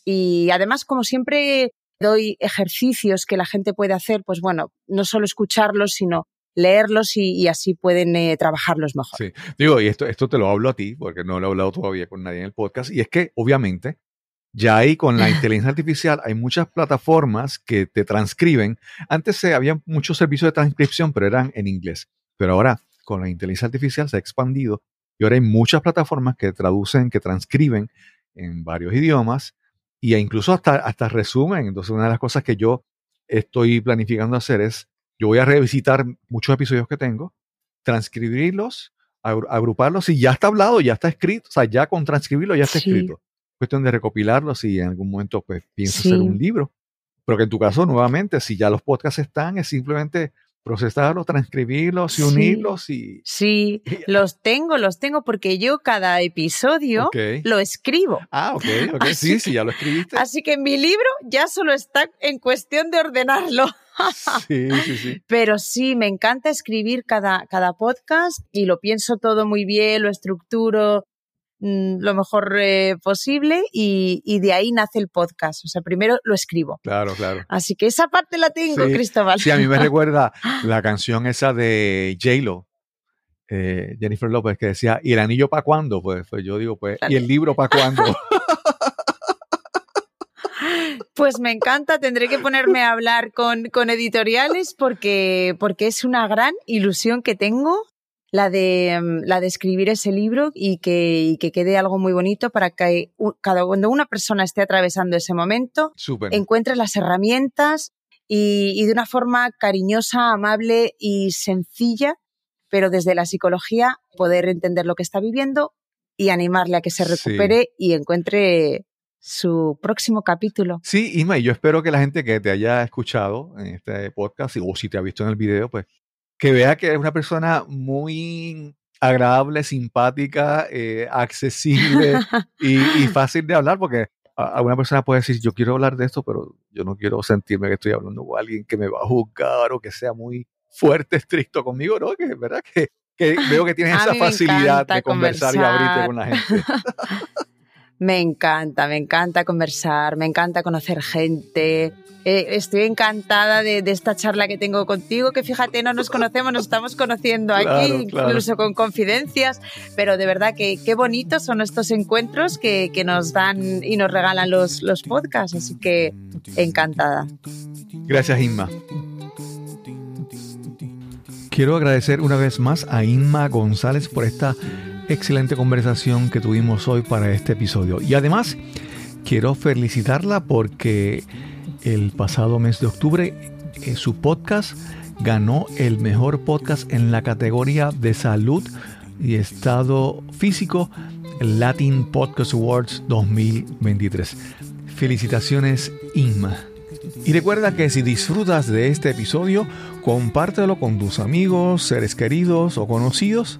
y además, como siempre doy ejercicios que la gente puede hacer, pues bueno, no solo escucharlos, sino leerlos y, así pueden eh, trabajarlos mejor. Sí, digo, y esto, esto te lo hablo a ti, porque no lo he hablado todavía con nadie en el podcast, y es que obviamente ya ahí con la [laughs] inteligencia artificial hay muchas plataformas que te transcriben. Antes se, había muchos servicios de transcripción, pero eran en inglés. Pero ahora con la inteligencia artificial se ha expandido y ahora hay muchas plataformas que traducen, que transcriben en varios idiomas y incluso hasta, hasta resumen. Entonces una de las cosas que yo estoy planificando hacer es yo voy a revisitar muchos episodios que tengo, transcribirlos, agru- agruparlos, y ya está hablado, ya está escrito, o sea, ya con transcribirlo ya está Sí. escrito. Cuestión de recopilarlos y en algún momento pues pienso hacer Sí. un libro. Pero que en tu caso, nuevamente, si ya los podcasts están, es simplemente procesarlos, transcribirlos y Sí. unirlos y... Sí, los tengo, los tengo porque yo cada episodio lo escribo. Ah, ok, ok, [laughs] Así sí, que- sí, ya lo escribiste. Así que mi libro ya solo está en cuestión de ordenarlo. Sí, sí, sí. [laughs] Pero sí, me encanta escribir cada, cada podcast y lo pienso todo muy bien, lo estructuro lo mejor eh, posible y, y de ahí nace el podcast. O sea, primero lo escribo. Claro, claro. Así que esa parte la tengo, Sí, Cristóbal. Sí, a mí me [laughs] recuerda la canción esa de J-Lo, eh, Jennifer López, que decía, ¿y el anillo para cuándo? Pues, pues yo digo, pues, ¿y el libro para cuándo? [laughs] Pues me encanta, tendré que ponerme a hablar con, con editoriales porque, porque es una gran ilusión que tengo la de, mm, la de escribir ese libro y que, y que quede algo muy bonito para que cada, cuando una persona esté atravesando ese momento Súper. encuentre las herramientas y, y de una forma cariñosa, amable y sencilla, pero desde la psicología poder entender lo que está viviendo y animarle a que se Sí. recupere y encuentre su próximo capítulo. Sí, Isma, y yo espero que la gente que te haya escuchado en este podcast, o si te ha visto en el video, pues, que vea que es una persona muy agradable, simpática, eh, accesible [laughs] y, y fácil de hablar, porque a- alguna persona puede decir, yo quiero hablar de esto, pero yo no quiero sentirme que estoy hablando con alguien que me va a juzgar o que sea muy fuerte, estricto conmigo, ¿no? Que es verdad que, que veo que tienes A esa facilidad de conversar y abrirte conversar. con la gente. [laughs] [laughs] Me encanta, me encanta conversar, me encanta conocer gente. Eh, estoy encantada de, de esta charla que tengo contigo, que fíjate, no nos conocemos, nos estamos conociendo aquí, Claro, claro. incluso con confidencias, pero de verdad que qué bonitos son estos encuentros que, que nos dan y nos regalan los, los podcasts, así que encantada. Gracias, Inma. Quiero agradecer una vez más a Inma González por esta excelente conversación que tuvimos hoy para este episodio. Y además, quiero felicitarla porque el pasado mes de octubre eh, su podcast ganó el mejor podcast en la categoría de salud y estado físico Latin Podcast Awards 2023. Felicitaciones, Inma. Y recuerda que si disfrutas de este episodio, compártelo con tus amigos, seres queridos o conocidos.